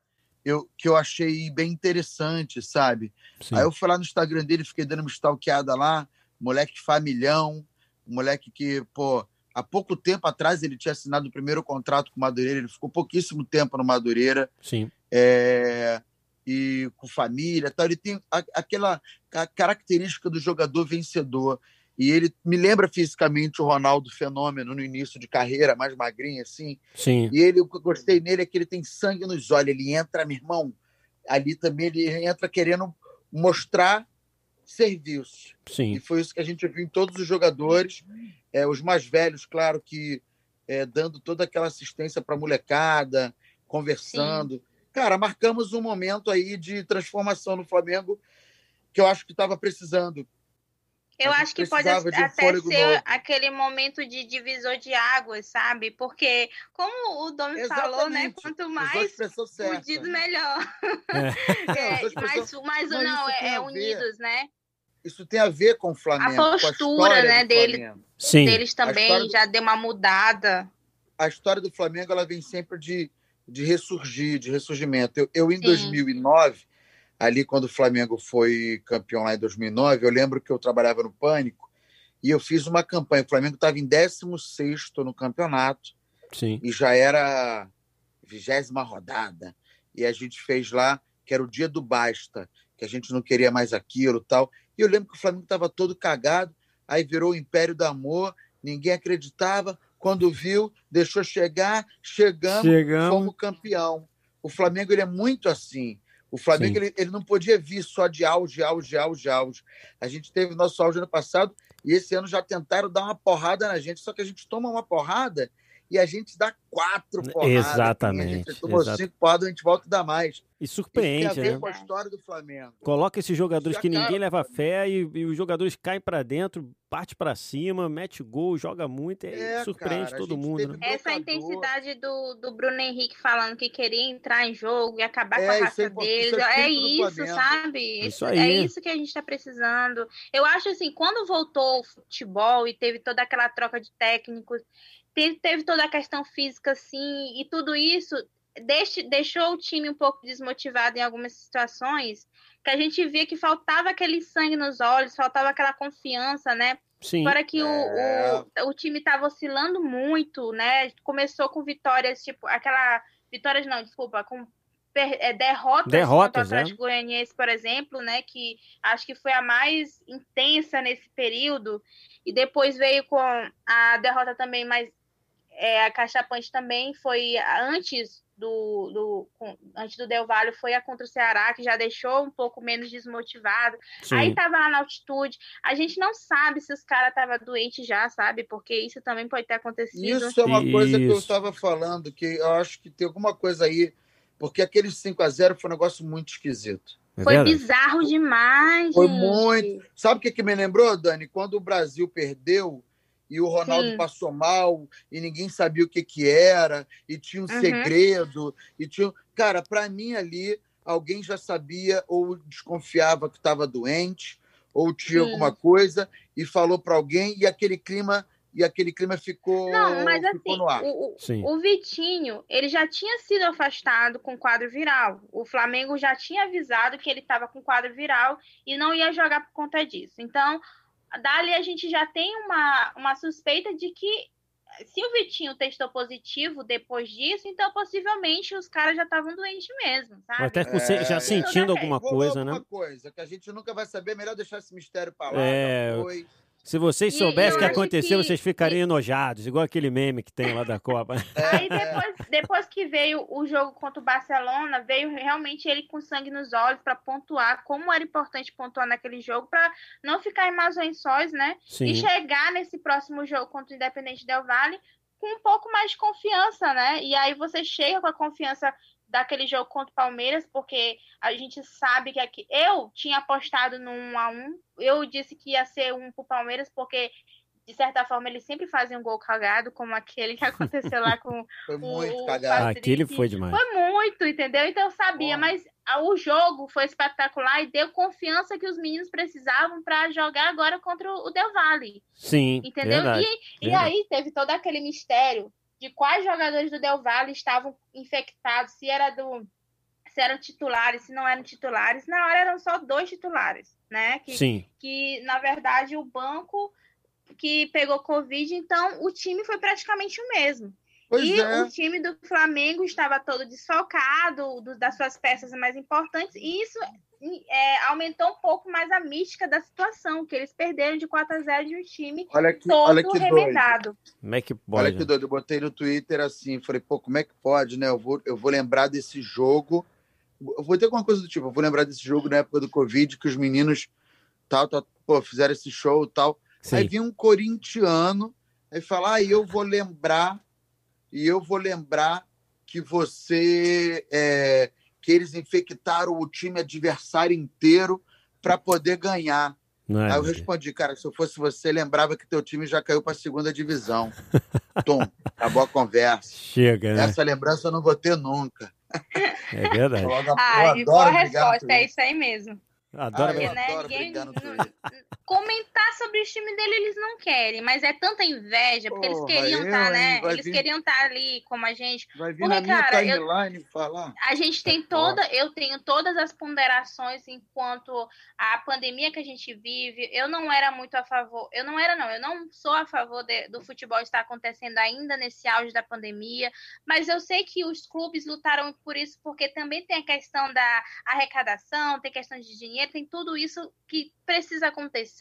[SPEAKER 4] eu, que eu achei bem interessante, sabe?
[SPEAKER 2] Sim.
[SPEAKER 4] Aí eu fui lá no Instagram dele, fiquei dando uma stalkeada lá, moleque familhão, um moleque que, pô, há pouco tempo atrás ele tinha assinado o primeiro contrato com o Madureira, ele ficou pouquíssimo tempo no Madureira,
[SPEAKER 2] Sim.
[SPEAKER 4] é, e com família, tal. ele tem a- aquela ca- característica do jogador vencedor. E ele me lembra fisicamente o Ronaldo Fenômeno no início de carreira, mais magrinho assim.
[SPEAKER 2] Sim.
[SPEAKER 4] E ele, o que eu gostei nele é que ele tem sangue nos olhos. Ele entra, meu irmão, ali também ele entra querendo mostrar serviço.
[SPEAKER 2] Sim.
[SPEAKER 4] E foi isso que a gente viu em todos os jogadores. É, os mais velhos, claro que é, dando toda aquela assistência para a molecada, conversando. Cara, marcamos um momento aí de transformação no Flamengo que eu acho que estava precisando.
[SPEAKER 3] Eu
[SPEAKER 4] A
[SPEAKER 3] acho que pode
[SPEAKER 4] um
[SPEAKER 3] até ser
[SPEAKER 4] novo.
[SPEAKER 3] aquele momento de divisor de águas, sabe? Porque, como o Domi falou, né? Quanto
[SPEAKER 4] a
[SPEAKER 3] mais fudido, melhor.
[SPEAKER 2] É.
[SPEAKER 4] Não, [laughs]
[SPEAKER 3] É,
[SPEAKER 4] a
[SPEAKER 3] mas,
[SPEAKER 4] expressão-
[SPEAKER 3] mas
[SPEAKER 4] Não,
[SPEAKER 3] não, é, é
[SPEAKER 4] a ver.
[SPEAKER 3] unidos, né?
[SPEAKER 4] Isso tem a ver com o Flamengo. com
[SPEAKER 3] postura,
[SPEAKER 4] história
[SPEAKER 3] né,
[SPEAKER 4] do
[SPEAKER 3] dele.
[SPEAKER 2] Sim.
[SPEAKER 3] Deles também
[SPEAKER 4] do-
[SPEAKER 3] já deu uma mudada.
[SPEAKER 4] a história do Flamengo ela vem sempre de, de ressurgir, de ressurgimento. Eu, eu em
[SPEAKER 3] Sim.
[SPEAKER 4] 2009, ali quando o Flamengo foi campeão lá em 2009, eu lembro que eu trabalhava no Pânico e eu fiz uma campanha. O Flamengo estava em 16º no campeonato
[SPEAKER 2] Sim.
[SPEAKER 4] e já era vigésima rodada. E a gente fez lá, que era o dia do basta, que a gente não queria mais aquilo tal. E eu lembro que o Flamengo estava todo cagado, aí virou o Império do Amor, ninguém acreditava. Quando viu, deixou chegar, chegamos,
[SPEAKER 2] Chegamos.
[SPEAKER 4] fomos campeão. O Flamengo ele é muito assim. O Flamengo ele, ele não podia vir só de auge, auge, auge, auge. A gente teve nosso auge ano passado e esse ano já tentaram dar uma porrada na gente, só que a gente toma uma porrada e a gente dá quatro porradas.
[SPEAKER 2] Exatamente,
[SPEAKER 4] A gente tomou
[SPEAKER 2] exato.
[SPEAKER 4] cinco porradas, a gente volta e dá mais.
[SPEAKER 2] E
[SPEAKER 4] Isso tem
[SPEAKER 2] surpreende,
[SPEAKER 4] a ver
[SPEAKER 2] né?
[SPEAKER 4] com a história do Flamengo.
[SPEAKER 2] Coloca esses jogadores
[SPEAKER 4] Já
[SPEAKER 2] que ninguém
[SPEAKER 4] cara-
[SPEAKER 2] leva fé e, e os jogadores caem pra dentro, parte pra cima, mete gol, joga muito, e
[SPEAKER 4] É,
[SPEAKER 2] surpreende
[SPEAKER 4] cara,
[SPEAKER 2] todo mundo, né?
[SPEAKER 3] Essa intensidade do, do Bruno Henrique falando que queria entrar em jogo e acabar
[SPEAKER 4] É,
[SPEAKER 3] com a
[SPEAKER 4] é
[SPEAKER 3] raça deles.
[SPEAKER 4] é
[SPEAKER 3] É
[SPEAKER 4] do
[SPEAKER 3] isso, sabe?
[SPEAKER 2] Isso
[SPEAKER 3] é
[SPEAKER 2] aí.
[SPEAKER 3] isso que a gente tá precisando. Eu acho assim, quando voltou o futebol e teve toda aquela troca de técnicos, teve, toda a questão física, assim, e tudo isso deixe- deixou o time um pouco desmotivado em algumas situações, que a gente via que faltava aquele sangue nos olhos, faltava aquela confiança, né?
[SPEAKER 2] Sim.
[SPEAKER 3] Fora que o,
[SPEAKER 4] É.
[SPEAKER 3] o, o time estava oscilando muito, né? Começou com vitórias, tipo, aquela. Vitórias não, desculpa, com per- é, derrotas,
[SPEAKER 2] Derrotas,
[SPEAKER 3] contra o
[SPEAKER 2] é.
[SPEAKER 3] Atlético Goianiense, por exemplo, né? Que acho que foi a mais intensa nesse período. E depois veio com a derrota também, mas é, a Cachapante também foi antes do, do com- antes do Del Valle foi a contra o Ceará, que já deixou um pouco menos desmotivado. Aí
[SPEAKER 2] Sim.
[SPEAKER 3] tava lá na altitude. A gente não sabe se os caras estavam doentes já, sabe? Porque isso também pode ter acontecido.
[SPEAKER 4] Isso é uma coisa que eu
[SPEAKER 2] Isso.
[SPEAKER 4] estava falando, que eu acho que tem alguma coisa aí, porque aquele 5 a 0 foi um negócio muito esquisito.
[SPEAKER 2] É
[SPEAKER 3] Foi bizarro demais,
[SPEAKER 4] Foi
[SPEAKER 3] gente.
[SPEAKER 4] muito. Sabe o que, que me lembrou, Dani? Quando o Brasil perdeu e o Ronaldo
[SPEAKER 3] Sim.
[SPEAKER 4] passou mal e ninguém sabia o que que era e tinha um
[SPEAKER 3] Uhum.
[SPEAKER 4] segredo e tinha cara para mim ali alguém já sabia ou desconfiava que estava doente ou tinha
[SPEAKER 3] Sim.
[SPEAKER 4] alguma coisa e falou para alguém e aquele clima e aquele clima ficou
[SPEAKER 3] Não, mas
[SPEAKER 4] ficou
[SPEAKER 3] assim,
[SPEAKER 4] no ar
[SPEAKER 3] o, o-
[SPEAKER 2] Sim.
[SPEAKER 3] o Vitinho, ele já tinha sido afastado com quadro viral. O Flamengo já tinha avisado que ele estava com quadro viral e não ia jogar por conta disso. Então, dali a gente já tem uma, uma suspeita de que se o Vitinho testou positivo depois disso, então possivelmente os caras já estavam doentes mesmo,
[SPEAKER 2] Ou
[SPEAKER 3] sabe?
[SPEAKER 2] até com se- já
[SPEAKER 4] É.
[SPEAKER 2] sentindo alguma coisa,
[SPEAKER 4] alguma
[SPEAKER 2] né?
[SPEAKER 4] coisa que a gente nunca vai saber é melhor deixar esse mistério para lá
[SPEAKER 2] É,
[SPEAKER 4] foi.
[SPEAKER 2] Se vocês
[SPEAKER 3] E-
[SPEAKER 2] soubessem o que aconteceu,
[SPEAKER 3] que-
[SPEAKER 2] vocês ficariam enojados, igual aquele meme que tem lá da Copa. [laughs]
[SPEAKER 3] Aí depois, depois que veio o jogo contra o Barcelona, veio realmente ele com sangue nos olhos para pontuar, como era importante pontuar naquele jogo, para não ficar em más lençóis, né? E
[SPEAKER 2] Sim.
[SPEAKER 3] chegar nesse próximo jogo contra o Independente Del Valle com um pouco mais de confiança, né? E aí você chega com a confiança daquele jogo contra o Palmeiras, porque a gente sabe que aqui. Eu tinha apostado no 1 a 1 Eu disse que ia ser um pro Palmeiras, porque. De certa forma, eles sempre fazem um gol cagado, como aquele que aconteceu lá com [laughs]
[SPEAKER 4] Foi muito
[SPEAKER 3] o-
[SPEAKER 4] cagado.
[SPEAKER 2] Aquele foi demais.
[SPEAKER 3] foi muito, entendeu? Então eu sabia,
[SPEAKER 4] Porra.
[SPEAKER 3] mas o jogo foi espetacular e deu confiança que os meninos precisavam para jogar agora contra o Del Valle,
[SPEAKER 2] Sim,
[SPEAKER 3] entendeu?
[SPEAKER 2] verdade.
[SPEAKER 3] E, e
[SPEAKER 2] verdade.
[SPEAKER 3] aí teve todo aquele mistério de quais jogadores do Del Valle estavam infectados, se era do se eram titulares, se não eram titulares. Na hora eram só dois titulares, né? Que,
[SPEAKER 2] Sim,
[SPEAKER 3] que na verdade o banco que pegou Covid, então o time foi praticamente o mesmo.
[SPEAKER 4] Pois
[SPEAKER 3] e
[SPEAKER 4] é.
[SPEAKER 3] o time do Flamengo estava todo desfalcado do- das suas peças mais importantes, e isso é, aumentou um pouco mais a mística da situação, que eles perderam de 4 a 0 de um time
[SPEAKER 4] Olha que,
[SPEAKER 3] todo
[SPEAKER 4] olha que
[SPEAKER 3] remendado.
[SPEAKER 2] como é que
[SPEAKER 4] Olha
[SPEAKER 2] pode?
[SPEAKER 4] que doido. Eu botei no Twitter assim, falei, pô, como é que pode, né? Eu vou, eu vou lembrar desse jogo. Eu vou ter alguma coisa do tipo, eu vou lembrar desse jogo na época do Covid, que os meninos tal, tal, pô, fizeram esse show e tal. Aí
[SPEAKER 2] Sim.
[SPEAKER 4] vinha um corintiano, aí fala, ah, eu vou lembrar, e eu vou lembrar que você, é, que eles infectaram o time adversário inteiro para poder ganhar.
[SPEAKER 2] Não é,
[SPEAKER 4] Aí eu respondi, cara, se eu fosse você, lembrava que teu time já caiu para a segunda divisão. [laughs] Tom, acabou a conversa.
[SPEAKER 2] Chega, né?
[SPEAKER 4] Essa lembrança eu não vou ter nunca.
[SPEAKER 2] É verdade. [laughs]
[SPEAKER 4] Eu, adoro-
[SPEAKER 3] Ah,
[SPEAKER 4] eu
[SPEAKER 3] e boa resposta, é isso aí mesmo.
[SPEAKER 2] Adoro
[SPEAKER 4] Ah, eu.
[SPEAKER 3] Porque, né,
[SPEAKER 4] adoro
[SPEAKER 3] ninguém- não-
[SPEAKER 4] Twitter.
[SPEAKER 3] Comentar sobre o time dele eles não querem, mas é tanta inveja, porque eles
[SPEAKER 4] Porra,
[SPEAKER 3] queriam
[SPEAKER 4] eu,
[SPEAKER 3] estar, né?
[SPEAKER 4] hein? Vai
[SPEAKER 3] Eles
[SPEAKER 4] vir-
[SPEAKER 3] queriam estar ali como a gente.
[SPEAKER 4] Vai vir
[SPEAKER 3] Porque,
[SPEAKER 4] na minha
[SPEAKER 3] cara, eu-
[SPEAKER 4] timeline falar.
[SPEAKER 3] A gente tem toda, eu tenho todas as ponderações enquanto a pandemia que a gente vive. Eu não era muito a favor, eu não era não, eu não sou a favor de- do futebol estar acontecendo ainda nesse auge da pandemia, mas eu sei que os clubes lutaram por isso porque também tem a questão da arrecadação, tem questão de dinheiro, tem tudo isso que precisa acontecer.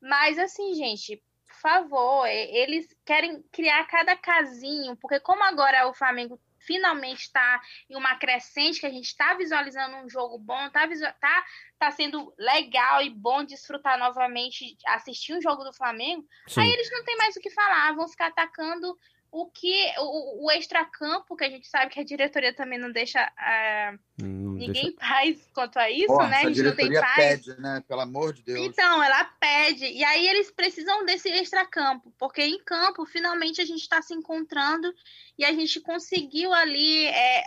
[SPEAKER 3] Mas assim, gente, por favor, eles querem criar cada casinho, porque como agora o Flamengo finalmente está em uma crescente, que a gente está visualizando um jogo bom, está tá, tá sendo legal e bom desfrutar novamente, assistir um jogo do Flamengo,
[SPEAKER 2] Sim.
[SPEAKER 3] aí eles não têm mais o que falar, vão ficar atacando o que o, o extracampo, que a gente sabe que a diretoria também não deixa ah,
[SPEAKER 2] Não deixa-
[SPEAKER 3] ninguém em paz quanto a isso,
[SPEAKER 4] Porra,
[SPEAKER 3] né? A gente não tem
[SPEAKER 4] diretoria
[SPEAKER 3] paz.
[SPEAKER 4] pede, né? Pelo amor de Deus.
[SPEAKER 3] Então, ela pede. E aí eles precisam desse extracampo, porque em campo, finalmente, a gente está se encontrando e a gente conseguiu ali. é,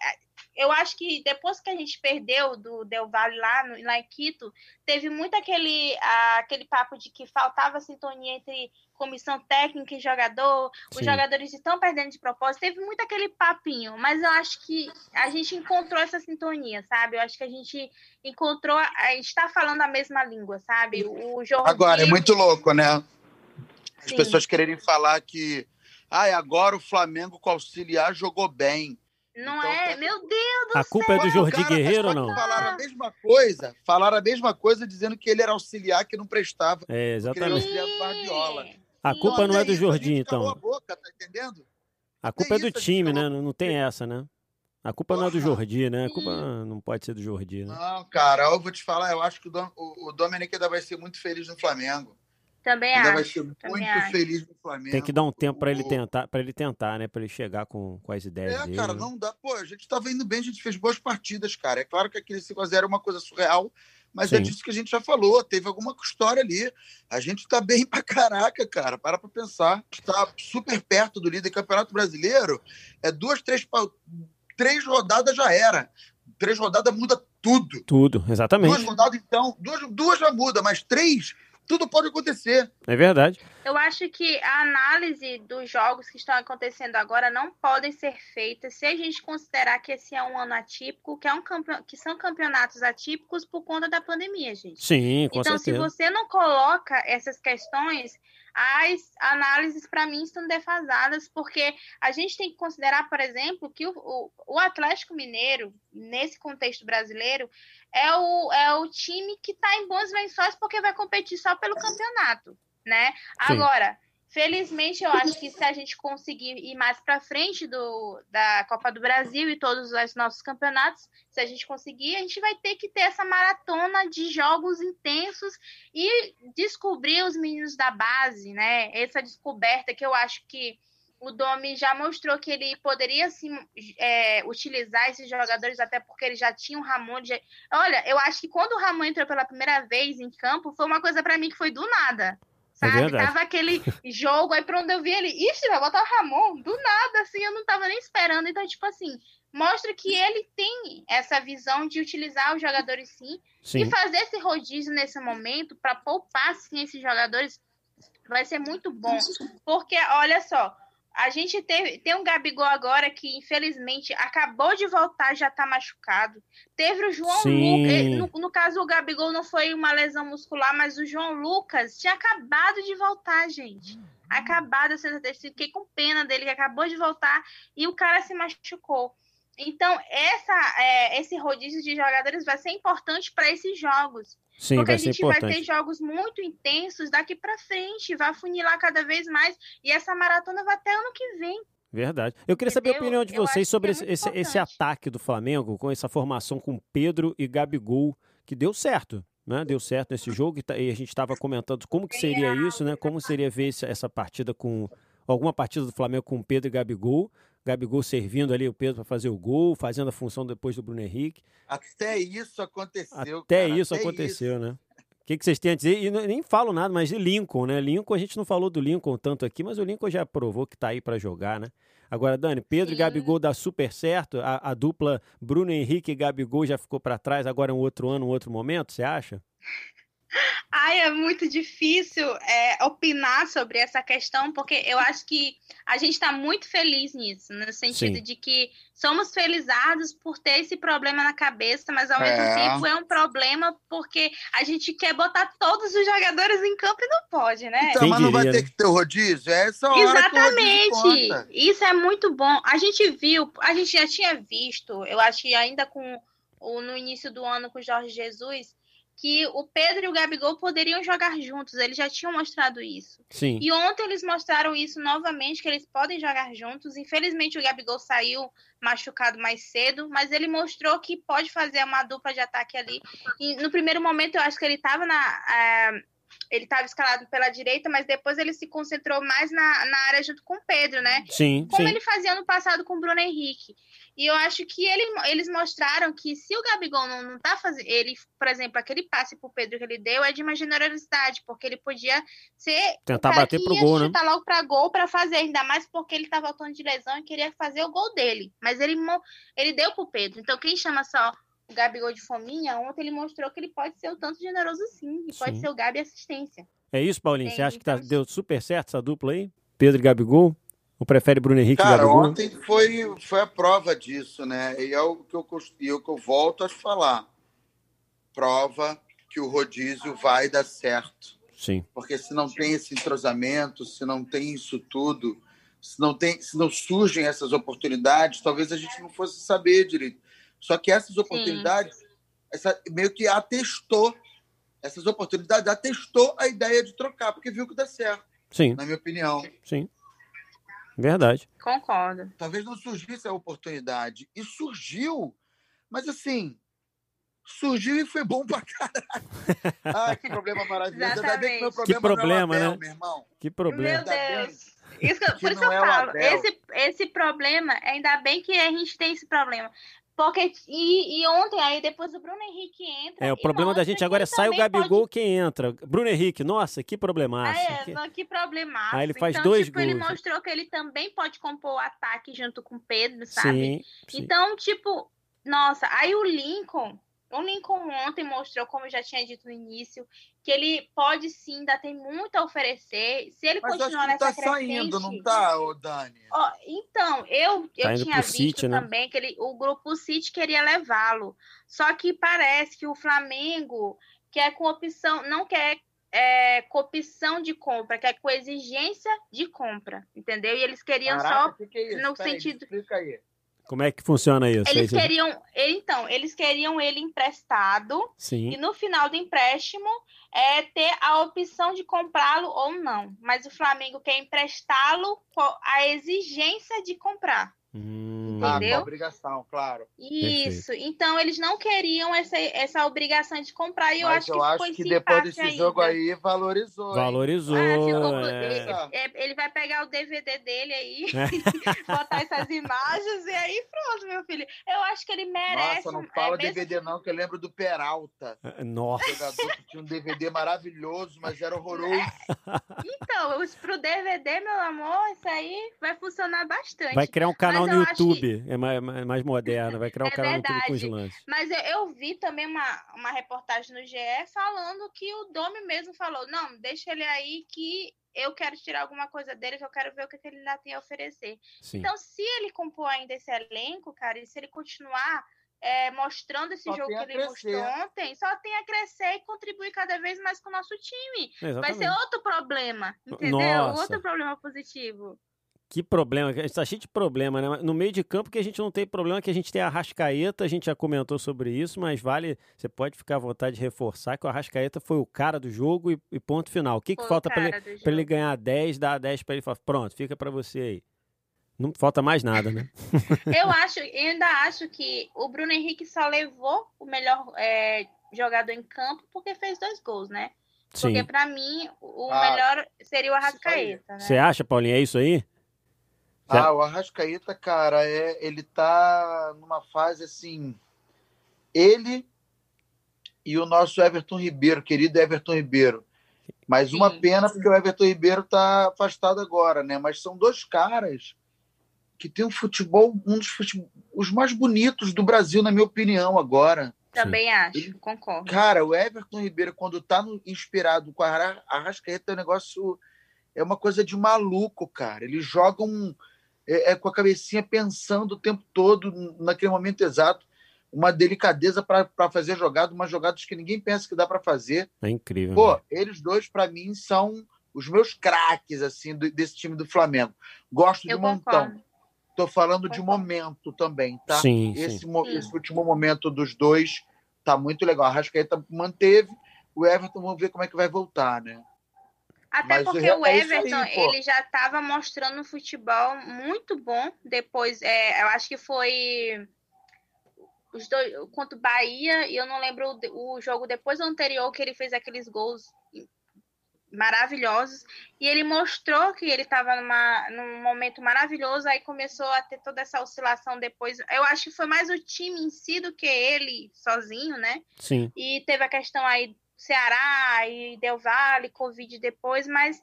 [SPEAKER 3] eu acho que depois que a gente perdeu do Del Valle lá, no, lá em Quito, teve muito aquele, ah, aquele papo de que faltava sintonia entre comissão técnica e jogador, os
[SPEAKER 2] Sim.
[SPEAKER 3] jogadores estão perdendo de propósito, teve muito aquele papinho, mas eu acho que a gente encontrou essa sintonia, sabe? Eu acho que a gente encontrou, a gente está falando a mesma língua, sabe? O jogo
[SPEAKER 4] Agora, é muito louco, né? As
[SPEAKER 3] Sim.
[SPEAKER 4] pessoas quererem falar que ah, agora o Flamengo com auxiliar jogou bem.
[SPEAKER 3] Não
[SPEAKER 4] Então,
[SPEAKER 3] é?
[SPEAKER 4] tá-
[SPEAKER 3] Meu Deus do
[SPEAKER 2] A culpa é do
[SPEAKER 3] céu!
[SPEAKER 2] Jordi
[SPEAKER 4] Cara,
[SPEAKER 2] Guerreiro ou não?
[SPEAKER 4] Falaram a mesma coisa. Falaram a mesma coisa dizendo que ele era auxiliar que não prestava.
[SPEAKER 2] É, exatamente.
[SPEAKER 4] auxiliar do Guardiola.
[SPEAKER 2] A
[SPEAKER 3] Sim.
[SPEAKER 2] culpa não é do
[SPEAKER 4] a calou
[SPEAKER 2] então.
[SPEAKER 4] a boca, tá entendendo?
[SPEAKER 2] A culpa é do
[SPEAKER 4] a
[SPEAKER 2] time, né? Não não tem essa, né? A culpa não é do
[SPEAKER 4] Porra.
[SPEAKER 2] Jordi, né? A culpa não pode ser do Jordi, né?
[SPEAKER 4] Não, cara, eu vou te falar, eu acho que o, Dom, o, o Dominic ainda vai ser muito feliz no Flamengo.
[SPEAKER 3] Também
[SPEAKER 4] Ainda vai
[SPEAKER 3] acho.
[SPEAKER 4] ser
[SPEAKER 3] também
[SPEAKER 4] muito
[SPEAKER 3] acho.
[SPEAKER 4] feliz no Flamengo.
[SPEAKER 2] Tem que dar um tempo pra ele tentar, para ele tentar, né? Pra ele chegar com, com as ideias
[SPEAKER 4] É,
[SPEAKER 2] dele.
[SPEAKER 4] cara,
[SPEAKER 2] né?
[SPEAKER 4] não dá. Pô, a gente tava indo bem, a gente fez boas partidas, cara. É claro que aquele 5x0 é uma coisa surreal, Mas
[SPEAKER 2] Sim.
[SPEAKER 4] é disso que a gente já falou, teve alguma história ali. A gente tá bem [laughs] pra caraca, cara. Para pra pensar. Está super perto do líder Campeonato Brasileiro. É duas, três, três rodadas já era. Três rodadas muda tudo.
[SPEAKER 2] Tudo,
[SPEAKER 4] Duas
[SPEAKER 2] exatamente.
[SPEAKER 4] rodadas, então, duas, duas já muda, mas três, tudo pode acontecer.
[SPEAKER 2] É verdade.
[SPEAKER 3] Eu acho que a análise dos jogos que estão acontecendo agora não podem ser feitas se a gente considerar que esse é um ano atípico, que, é um campe... que são campeonatos atípicos por conta da pandemia, gente.
[SPEAKER 2] Sim, com
[SPEAKER 3] então, se
[SPEAKER 2] certeza.
[SPEAKER 3] você não coloca essas questões, as análises para mim estão defasadas, porque a gente tem que considerar, por exemplo, que o, o, o Atlético Mineiro, nesse contexto brasileiro, é o, é o time que está em bons lençóis porque vai competir só pelo campeonato, né?
[SPEAKER 2] Sim.
[SPEAKER 3] Agora, felizmente, eu acho que se a gente conseguir ir mais para frente do, da Copa do Brasil e todos os nossos campeonatos, se a gente conseguir, a gente vai ter que ter essa maratona de jogos intensos e descobrir os meninos da base, né? Essa descoberta que eu acho que o Domi já mostrou que ele poderia sim é, utilizar esses jogadores, até porque ele já tinha o Ramon. Já... Olha, eu acho que quando o Ramon entrou pela primeira vez em campo, foi uma coisa para mim que foi do nada. Sabe?
[SPEAKER 2] verdade.
[SPEAKER 3] Tava aquele jogo, aí pra onde eu vi ele, ixi, vai botar o Ramon, do nada, assim, eu não tava nem esperando. Então, tipo assim, mostra que ele tem essa visão de utilizar os jogadores sim,
[SPEAKER 2] Sim.
[SPEAKER 3] e fazer esse rodízio nesse momento para poupar sim esses jogadores vai ser muito bom. Porque, olha só, a gente teve, tem um Gabigol agora que, infelizmente, acabou de voltar, já tá machucado. Teve o João. Lucas. No, no caso, o Gabigol não foi uma lesão muscular, mas o João Lucas tinha acabado de voltar, gente. Acabado, eu fiquei com pena dele, que acabou de voltar e o cara se machucou. Então, essa, é, esse rodízio de jogadores vai ser importante para esses jogos.
[SPEAKER 2] Sim,
[SPEAKER 3] porque
[SPEAKER 2] vai
[SPEAKER 3] a gente vai
[SPEAKER 2] importante.
[SPEAKER 3] ter jogos muito intensos daqui para frente, vai funilar cada vez mais. E essa maratona vai até ano que vem.
[SPEAKER 2] Verdade. Eu queria saber a opinião de vocês
[SPEAKER 3] acho
[SPEAKER 2] sobre
[SPEAKER 3] é
[SPEAKER 2] esse, esse, ataque do Flamengo, com essa formação com Pedro e Gabigol, que deu certo, né? Deu certo nesse jogo e tá- a gente estava comentando como que seria isso, né? Como seria ver essa partida com alguma partida do Flamengo com Pedro e Gabigol. Gabigol servindo ali o Pedro para fazer o gol, fazendo a função depois do Bruno Henrique.
[SPEAKER 4] Até isso aconteceu.
[SPEAKER 2] Até
[SPEAKER 4] cara,
[SPEAKER 2] isso aconteceu, né? O que, que vocês têm a dizer? E não- nem falo nada, mas de Lincoln, né? Lincoln, a gente não falou do Lincoln tanto aqui, mas o Lincoln já provou que tá aí para jogar, né? Agora, Dani, Pedro e
[SPEAKER 3] Sim.
[SPEAKER 2] Gabigol dá super certo. A, a dupla Bruno Henrique e Gabigol já ficou para trás, agora é um outro ano, um outro momento, você acha?
[SPEAKER 3] Ai, é muito difícil é, opinar sobre essa questão, porque eu acho que a gente está muito feliz nisso, no sentido
[SPEAKER 2] Sim.
[SPEAKER 3] de que somos felizados por ter esse problema na cabeça, mas ao mesmo
[SPEAKER 4] É.
[SPEAKER 3] tempo é um problema porque a gente quer botar todos os jogadores em campo e não pode, né?
[SPEAKER 4] Então,
[SPEAKER 2] Quem
[SPEAKER 4] mas não vai ter
[SPEAKER 2] né?
[SPEAKER 4] que ter o rodízio? É essa hora que o rodízio
[SPEAKER 3] Exatamente. Isso é muito bom. A gente viu, a gente já tinha visto, eu acho que ainda com o, no início do ano com o Jorge Jesus, que o Pedro e o Gabigol poderiam jogar juntos. Eles já tinham mostrado isso.
[SPEAKER 2] Sim.
[SPEAKER 3] E ontem eles mostraram isso novamente, que eles podem jogar juntos. Infelizmente o Gabigol saiu machucado mais cedo, mas ele mostrou que pode fazer uma dupla de ataque ali. E no primeiro momento eu acho que ele estava na. ah, ele estava escalado pela direita, mas depois ele se concentrou mais na, na área junto com o Pedro, né?
[SPEAKER 2] Sim,
[SPEAKER 3] Como
[SPEAKER 2] sim.
[SPEAKER 3] ele fazia no passado com o Bruno Henrique. E eu acho que ele, eles mostraram que se o Gabigol não, não tá fazendo. Ele, por exemplo, aquele passe pro Pedro que ele deu é de uma generosidade, porque ele podia ser.
[SPEAKER 2] Tentar bater pro gol, né?
[SPEAKER 3] chutar logo pra gol pra fazer, ainda mais porque ele tá voltando de lesão e queria fazer o gol dele. Mas ele, ele deu pro Pedro. Então quem chama só o Gabigol de fominha, ontem ele mostrou que ele pode ser o tanto generoso sim, e pode
[SPEAKER 2] Sim.
[SPEAKER 3] ser o Gabi assistência.
[SPEAKER 2] É isso, Paulinho?
[SPEAKER 3] É,
[SPEAKER 2] Você acha que tá,
[SPEAKER 3] então-
[SPEAKER 2] deu super certo essa dupla aí? Pedro e Gabigol? Ou prefere Bruno Henrique e
[SPEAKER 4] Cara,
[SPEAKER 2] Gabigol?
[SPEAKER 4] ontem foi, foi a prova disso, né? E é o que eu, e é o que eu volto a falar. Prova que o rodízio vai dar certo.
[SPEAKER 2] Sim.
[SPEAKER 4] Porque se não tem esse entrosamento, se não tem isso tudo, se não, tem, se não surgem essas oportunidades, talvez a gente não fosse saber direito. Só que essas oportunidades, essa, meio que atestou, essas oportunidades atestou a ideia de trocar, porque viu que dá certo,
[SPEAKER 2] Sim,
[SPEAKER 4] na minha opinião.
[SPEAKER 2] sim. Verdade.
[SPEAKER 3] Concordo.
[SPEAKER 4] talvez não surgisse a oportunidade. E surgiu, mas assim, surgiu e foi bom pra caralho. [laughs] Ai, que problema maravilhoso. Ainda bem que meu problema,
[SPEAKER 2] Que problema,
[SPEAKER 4] não é o Abel,
[SPEAKER 2] né?
[SPEAKER 4] meu irmão.
[SPEAKER 2] Que problema.
[SPEAKER 3] Meu Deus. Isso por isso que
[SPEAKER 4] não
[SPEAKER 3] eu
[SPEAKER 4] é o
[SPEAKER 3] falo,
[SPEAKER 4] Abel.
[SPEAKER 3] esse, esse problema, ainda bem que a gente tem esse problema. Porque, e, e ontem, aí depois o Bruno Henrique entra.
[SPEAKER 2] É, o problema da gente agora é sai o Gabigol, pode... quem entra. Bruno Henrique, nossa, que problemaço.
[SPEAKER 3] É, que, que problemaço.
[SPEAKER 2] Aí ele faz
[SPEAKER 3] então,
[SPEAKER 2] dois
[SPEAKER 3] tipo,
[SPEAKER 2] gols.
[SPEAKER 3] ele mostrou que ele também pode compor o ataque junto com o Pedro, sabe? Sim, sim. Então, tipo, nossa, aí o Lincoln, o Lincoln ontem mostrou, como eu já tinha dito no início, que ele pode sim, ainda tem muito a oferecer. Se ele
[SPEAKER 4] Mas
[SPEAKER 3] continuar
[SPEAKER 4] acho que
[SPEAKER 3] nessa
[SPEAKER 4] tá saindo, não tá, ô Dani?
[SPEAKER 3] Ó, então, eu, eu
[SPEAKER 2] Tá indo
[SPEAKER 3] tinha visto
[SPEAKER 2] City, né?
[SPEAKER 3] também que ele, o grupo City queria levá-lo. Só que parece que o Flamengo quer com opção, não quer é, com opção de compra, quer com exigência de compra, entendeu? E eles queriam
[SPEAKER 4] Caraca,
[SPEAKER 3] só
[SPEAKER 4] que que é isso?
[SPEAKER 3] no
[SPEAKER 4] Pera aí,
[SPEAKER 3] sentido-
[SPEAKER 4] Explica aí.
[SPEAKER 2] Como é que funciona isso?
[SPEAKER 3] Eles queriam, então, eles queriam ele emprestado e
[SPEAKER 2] Sim.
[SPEAKER 3] no final do empréstimo é ter a opção de comprá-lo ou não. Mas o Flamengo quer emprestá-lo com a exigência de comprar.
[SPEAKER 2] Hum,
[SPEAKER 3] Entendeu?
[SPEAKER 4] a obrigação, claro.
[SPEAKER 3] Isso. Então eles não queriam essa, essa obrigação de comprar e eu
[SPEAKER 4] Mas
[SPEAKER 3] acho que
[SPEAKER 4] eu
[SPEAKER 3] ficou
[SPEAKER 4] acho que depois desse jogo
[SPEAKER 3] ainda.
[SPEAKER 4] aí valorizou.
[SPEAKER 2] valorizou.
[SPEAKER 3] Ah, ficou-
[SPEAKER 2] é.
[SPEAKER 3] É, ele vai pegar o DVD dele aí, [laughs]
[SPEAKER 2] É. [laughs]
[SPEAKER 3] botar essas imagens e aí pronto, meu filho. Eu acho que ele merece.
[SPEAKER 4] Nossa, não
[SPEAKER 3] um-
[SPEAKER 4] fala
[SPEAKER 3] é, mesmo-
[SPEAKER 4] DVD não, que eu lembro do Peralta.
[SPEAKER 2] Nossa.
[SPEAKER 4] Jogador que tinha um DVD maravilhoso, mas era horroroso.
[SPEAKER 3] Então, os- pro DVD, meu amor, isso aí vai funcionar bastante.
[SPEAKER 2] Vai criar um canal
[SPEAKER 3] Mas
[SPEAKER 2] no
[SPEAKER 3] eu acho
[SPEAKER 2] YouTube, é mais, mais mais moderno. Vai criar um
[SPEAKER 3] É
[SPEAKER 2] canal no YouTube com os
[SPEAKER 3] verdade.
[SPEAKER 2] lances.
[SPEAKER 3] Mas eu, eu vi também uma, uma reportagem no GE falando que o Domi mesmo falou: não, deixa ele aí que eu quero tirar alguma coisa dele, que eu quero ver o que, que ele ainda tem a oferecer.
[SPEAKER 2] Sim.
[SPEAKER 3] Então, se ele compor ainda esse elenco, cara, e se ele continuar é, mostrando esse
[SPEAKER 4] Só
[SPEAKER 3] jogo que ele mostrou
[SPEAKER 4] crescer.
[SPEAKER 3] ontem, só tem a crescer e contribuir cada vez mais com o nosso time. Vai ser
[SPEAKER 2] Exatamente.
[SPEAKER 3] outro problema, entendeu?
[SPEAKER 2] Nossa.
[SPEAKER 3] Outro problema positivo.
[SPEAKER 2] Que problema, a gente tá cheio de problema, né? No meio de campo que a gente não tem problema, que a gente tem a Arrascaeta, a gente já comentou sobre isso, mas vale, você pode ficar à vontade de reforçar que o Arrascaeta foi o cara do jogo e, e ponto final. O que, que falta para ele, ele ganhar 10, dar 10 para ele falar, pronto, fica para você aí. Não falta mais nada, né? [laughs]
[SPEAKER 3] Eu acho, eu ainda acho que o Bruno Henrique só levou o melhor é, jogador em campo porque fez dois gols, né? Porque
[SPEAKER 2] Sim.
[SPEAKER 3] pra mim o
[SPEAKER 4] Ah,
[SPEAKER 3] melhor seria o Arrascaeta, né?
[SPEAKER 2] Você acha, Paulinho, é isso aí?
[SPEAKER 4] Ah, o Arrascaeta, cara, é, ele tá numa fase assim. Ele e o nosso Everton Ribeiro, querido Everton Ribeiro. Mas uma
[SPEAKER 3] Sim.
[SPEAKER 4] pena porque o Everton Ribeiro tá afastado agora, né? Mas são dois caras que tem um futebol, um dos futebol, os mais bonitos do Brasil, na minha opinião, agora.
[SPEAKER 3] Também acho,
[SPEAKER 4] Ele-
[SPEAKER 3] concordo.
[SPEAKER 4] Cara, o Everton Ribeiro, quando tá no- inspirado com a Arra- Arrascaeta, é um negócio. É uma coisa de maluco, cara. Eles jogam é, é com a cabecinha pensando o tempo todo, naquele momento exato. Uma delicadeza para fazer jogada, umas jogadas que ninguém pensa que dá para fazer.
[SPEAKER 2] É incrível.
[SPEAKER 4] Pô,
[SPEAKER 2] né?
[SPEAKER 4] eles dois, para mim, são os meus craques, assim, do- desse time do Flamengo. Gosto de montão. Tô falando de momento também, tá?
[SPEAKER 2] Sim,
[SPEAKER 4] esse,
[SPEAKER 2] sim.
[SPEAKER 4] mo-
[SPEAKER 3] Sim.
[SPEAKER 4] esse último momento dos dois tá muito legal. A Rascaeta manteve, o Everton, vamos ver como é que vai voltar, né?
[SPEAKER 3] Até
[SPEAKER 4] Mas
[SPEAKER 3] porque o
[SPEAKER 4] é aí,
[SPEAKER 3] Everton,
[SPEAKER 4] pô.
[SPEAKER 3] ele já estava mostrando um futebol muito bom depois, é, eu acho que foi os dois contra o Bahia, e eu não lembro o, o jogo depois do anterior que ele fez aqueles gols maravilhosos, e ele mostrou que ele estava num momento maravilhoso, aí começou a ter toda essa oscilação depois. Eu acho que foi mais o time em si do que ele sozinho, né?
[SPEAKER 2] Sim.
[SPEAKER 3] E teve a questão aí Ceará e Del Valle, Covid depois, mas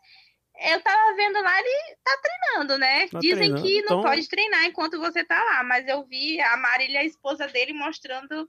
[SPEAKER 3] eu tava vendo lá, ele tá treinando, né?
[SPEAKER 2] Tá
[SPEAKER 3] Dizem
[SPEAKER 2] treinando,
[SPEAKER 3] que não
[SPEAKER 2] então-
[SPEAKER 3] pode treinar enquanto você tá lá, mas eu vi a Marília, a esposa dele, mostrando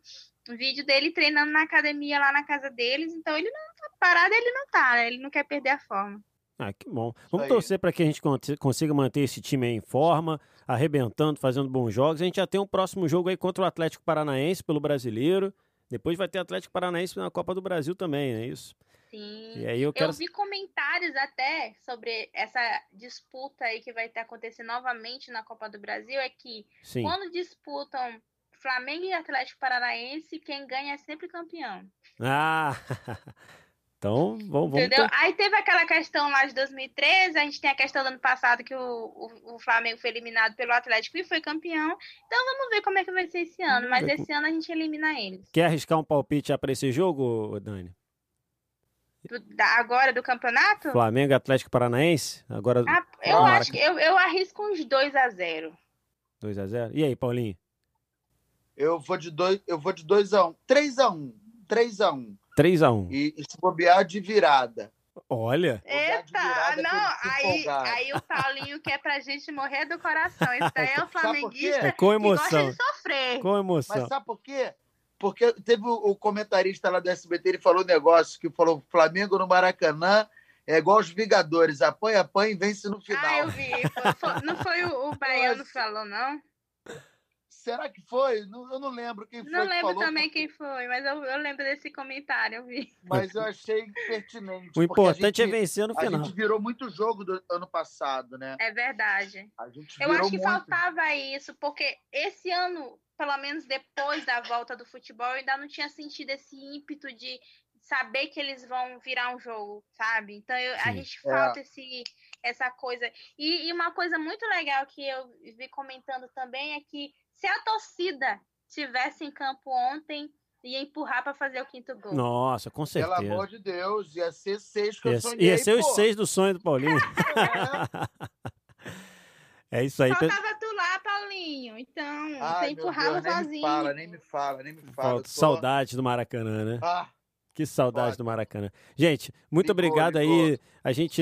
[SPEAKER 3] um vídeo dele treinando na academia lá na casa deles, então ele não tá parado, ele não tá, né? Ele não quer perder a forma.
[SPEAKER 2] Ah, que bom. Vamos torcer para que a gente con- consiga manter esse time aí em forma, arrebentando, fazendo bons jogos. A gente já tem um próximo jogo aí contra o Atlético Paranaense pelo Brasileiro. Depois vai ter Atlético Paranaense na Copa do Brasil também, não é isso?
[SPEAKER 3] Sim.
[SPEAKER 2] E aí eu quero.
[SPEAKER 3] Eu vi comentários até sobre essa disputa aí que vai ter acontecer novamente na Copa do Brasil, é que
[SPEAKER 2] Sim.
[SPEAKER 3] Quando disputam Flamengo e Atlético Paranaense, quem ganha é sempre campeão.
[SPEAKER 2] Ah! [laughs] então, vamos, vamos
[SPEAKER 3] entendeu?
[SPEAKER 2] ter-
[SPEAKER 3] Aí teve aquela questão lá de 2013, a gente tem a questão do ano passado que o, o, o Flamengo foi eliminado pelo Atlético e foi campeão. Então vamos ver como é que vai ser esse ano. Mas esse ano a gente elimina eles.
[SPEAKER 2] Quer arriscar um palpite para esse jogo, Dani?
[SPEAKER 3] Do- da- agora do campeonato?
[SPEAKER 2] Flamengo e Atlético Paranaense? Agora
[SPEAKER 3] Ah, eu acho que eu, eu arrisco uns 2 a 0
[SPEAKER 2] 2x0. E aí, Paulinho?
[SPEAKER 4] Eu vou de 2 eu vou de 2 a 1. Um. 3 a 1. Um. 3 a 1. Um.
[SPEAKER 2] 3 a 1.
[SPEAKER 4] E, e se bobear de virada.
[SPEAKER 2] Olha.
[SPEAKER 3] Eita, não, aí, aí o Paulinho quer pra gente morrer do coração. Esse daí é o [laughs] flamenguista
[SPEAKER 2] é com emoção. que
[SPEAKER 3] gosta de sofrer.
[SPEAKER 2] Com emoção.
[SPEAKER 4] Mas sabe por quê? Porque teve o, comentarista lá do SBT, ele falou um negócio que falou: Flamengo no Maracanã é igual os Vingadores, apanha, apanha e vence no final. Ah,
[SPEAKER 3] eu vi. Foi, não foi o, o Baiano que falou, não?
[SPEAKER 4] Será que foi? eu não lembro quem foi.
[SPEAKER 3] Não lembro
[SPEAKER 4] falou,
[SPEAKER 3] também porque... quem foi, mas eu, eu, lembro desse comentário, eu vi.
[SPEAKER 4] Mas eu achei pertinente.
[SPEAKER 2] O importante é gente, é vencer no final.
[SPEAKER 4] A gente virou muito jogo do ano passado, né?
[SPEAKER 3] É verdade. eu acho que
[SPEAKER 4] muito.
[SPEAKER 3] faltava isso, porque esse ano, pelo menos depois da volta do futebol, eu ainda não tinha sentido esse ímpeto de saber que eles vão virar um jogo, sabe? Então eu, a gente é. falta é. esse, essa coisa. E, e uma coisa muito legal que eu vi comentando também é que se a torcida tivesse em campo ontem, ia empurrar para fazer o quinto gol.
[SPEAKER 2] Nossa, com certeza.
[SPEAKER 4] Pelo amor de Deus, ia ser seis que ia, eu
[SPEAKER 2] sonhei, Ia ser
[SPEAKER 4] pô.
[SPEAKER 2] os seis do sonho do Paulinho. [laughs] É, isso aí.
[SPEAKER 3] Faltava tu lá, Paulinho. Então, Ai, você empurrava
[SPEAKER 4] Deus,
[SPEAKER 3] sozinho.
[SPEAKER 4] Nem me fala, nem me fala, nem me fala. Tô...
[SPEAKER 2] Saudade do Maracanã, né?
[SPEAKER 4] Ah,
[SPEAKER 2] que saudade do Maracanã. Gente, muito ligou, obrigado ligou. aí. A gente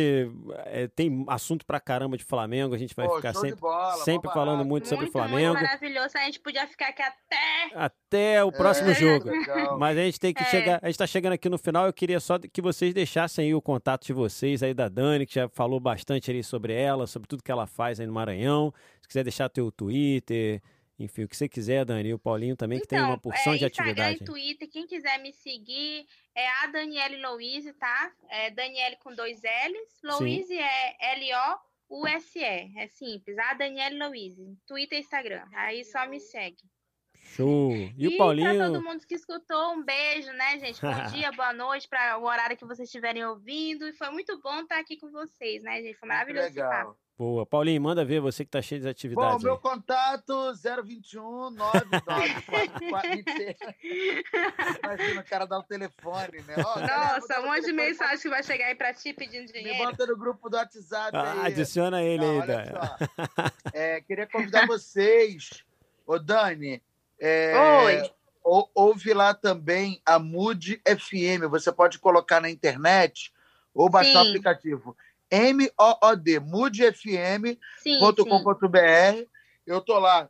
[SPEAKER 2] é, tem assunto pra caramba de Flamengo. A gente vai
[SPEAKER 4] Pô,
[SPEAKER 2] ficar sempre,
[SPEAKER 4] bola,
[SPEAKER 2] sempre falando muito, muito sobre Flamengo. Muito
[SPEAKER 3] maravilhoso. A gente podia ficar aqui até.
[SPEAKER 2] Até o próximo é, jogo. Legal. Mas a gente tem que é. chegar. A gente tá chegando aqui no final. Eu queria só que vocês deixassem aí o contato de vocês aí da Dani, que já falou bastante ali sobre ela, sobre tudo que ela faz aí no Maranhão. Se quiser deixar teu Twitter. Enfim, o que você quiser, Dani. E o Paulinho também, então, que tem uma então, porção
[SPEAKER 3] é,
[SPEAKER 2] de atividade.
[SPEAKER 3] Instagram e Twitter, quem quiser me seguir é a Daniele Louise, tá? É Daniele com dois L's. Louise Sim. é L-O-U-S-E. É simples. A Daniele Louise. Twitter e Instagram. Aí só me segue.
[SPEAKER 2] Show! E, e o Paulinho?
[SPEAKER 3] Pra todo mundo que escutou, um beijo, né, gente? Bom [laughs] dia, boa noite, para o horário que vocês estiverem ouvindo. E foi muito bom estar aqui com vocês, né, gente? Foi maravilhoso.
[SPEAKER 4] Legal.
[SPEAKER 2] Boa. Paulinho, manda ver, você que tá cheio de atividades.
[SPEAKER 4] Bom, meu contato 021 9944 [laughs] Imagina o cara dar o telefone, né?
[SPEAKER 3] Ó, Nossa, um monte de mensagem que vai chegar aí pra ti pedindo dinheiro.
[SPEAKER 4] Me bota no grupo do WhatsApp
[SPEAKER 2] ah, aí. Adiciona ele Não, aí,
[SPEAKER 4] olha só. [laughs] É, queria convidar vocês, ô Dani. É,
[SPEAKER 3] Oi.
[SPEAKER 4] Ou, ouve lá também a Mood FM. Você pode colocar na internet ou baixar Sim. o aplicativo. M-O-O-D, moodfm.com.br. Eu tô lá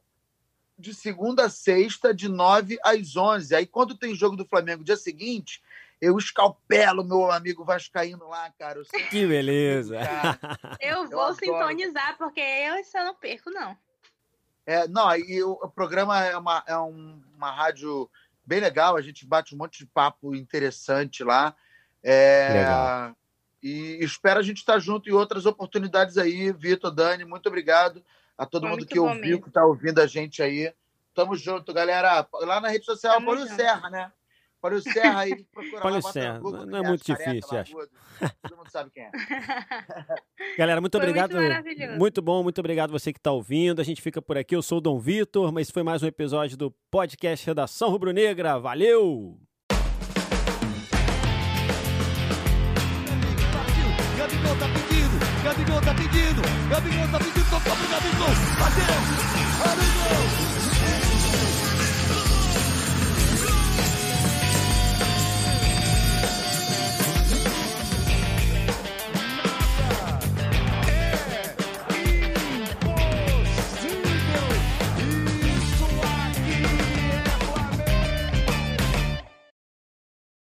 [SPEAKER 4] de segunda a sexta, de 9 às 11. Aí, quando tem jogo do Flamengo dia seguinte, eu escalpelo meu amigo Vascaíno lá, cara.
[SPEAKER 2] que beleza! [laughs]
[SPEAKER 3] Eu vou eu sintonizar, porque eu isso eu não perco, não.
[SPEAKER 4] É, não, e o, o programa é uma, é um, uma rádio bem legal, a gente bate um monte de papo interessante lá. É, legal. E espero a gente estar junto em outras oportunidades aí, Vitor, Dani, muito obrigado a todo Foi mundo que ouviu, mesmo. que está ouvindo a gente aí. Tamo junto, galera. Lá na rede social, Tamo Paulo Serra, né? Paulo Serra aí, [laughs] procura
[SPEAKER 2] Paulo Serra, Google, não é muito difícil,
[SPEAKER 4] acho. Todo mundo sabe quem é. [laughs]
[SPEAKER 2] Galera, muito
[SPEAKER 3] foi
[SPEAKER 2] obrigado.
[SPEAKER 3] Muito,
[SPEAKER 2] muito, bom, muito obrigado você que está ouvindo. A gente fica por aqui. Eu sou o Dom Vitor, mas foi mais um episódio do podcast Redação Rubro Negra. Valeu!
[SPEAKER 1] amigos, amiguitos, amigos, amigos, amigos.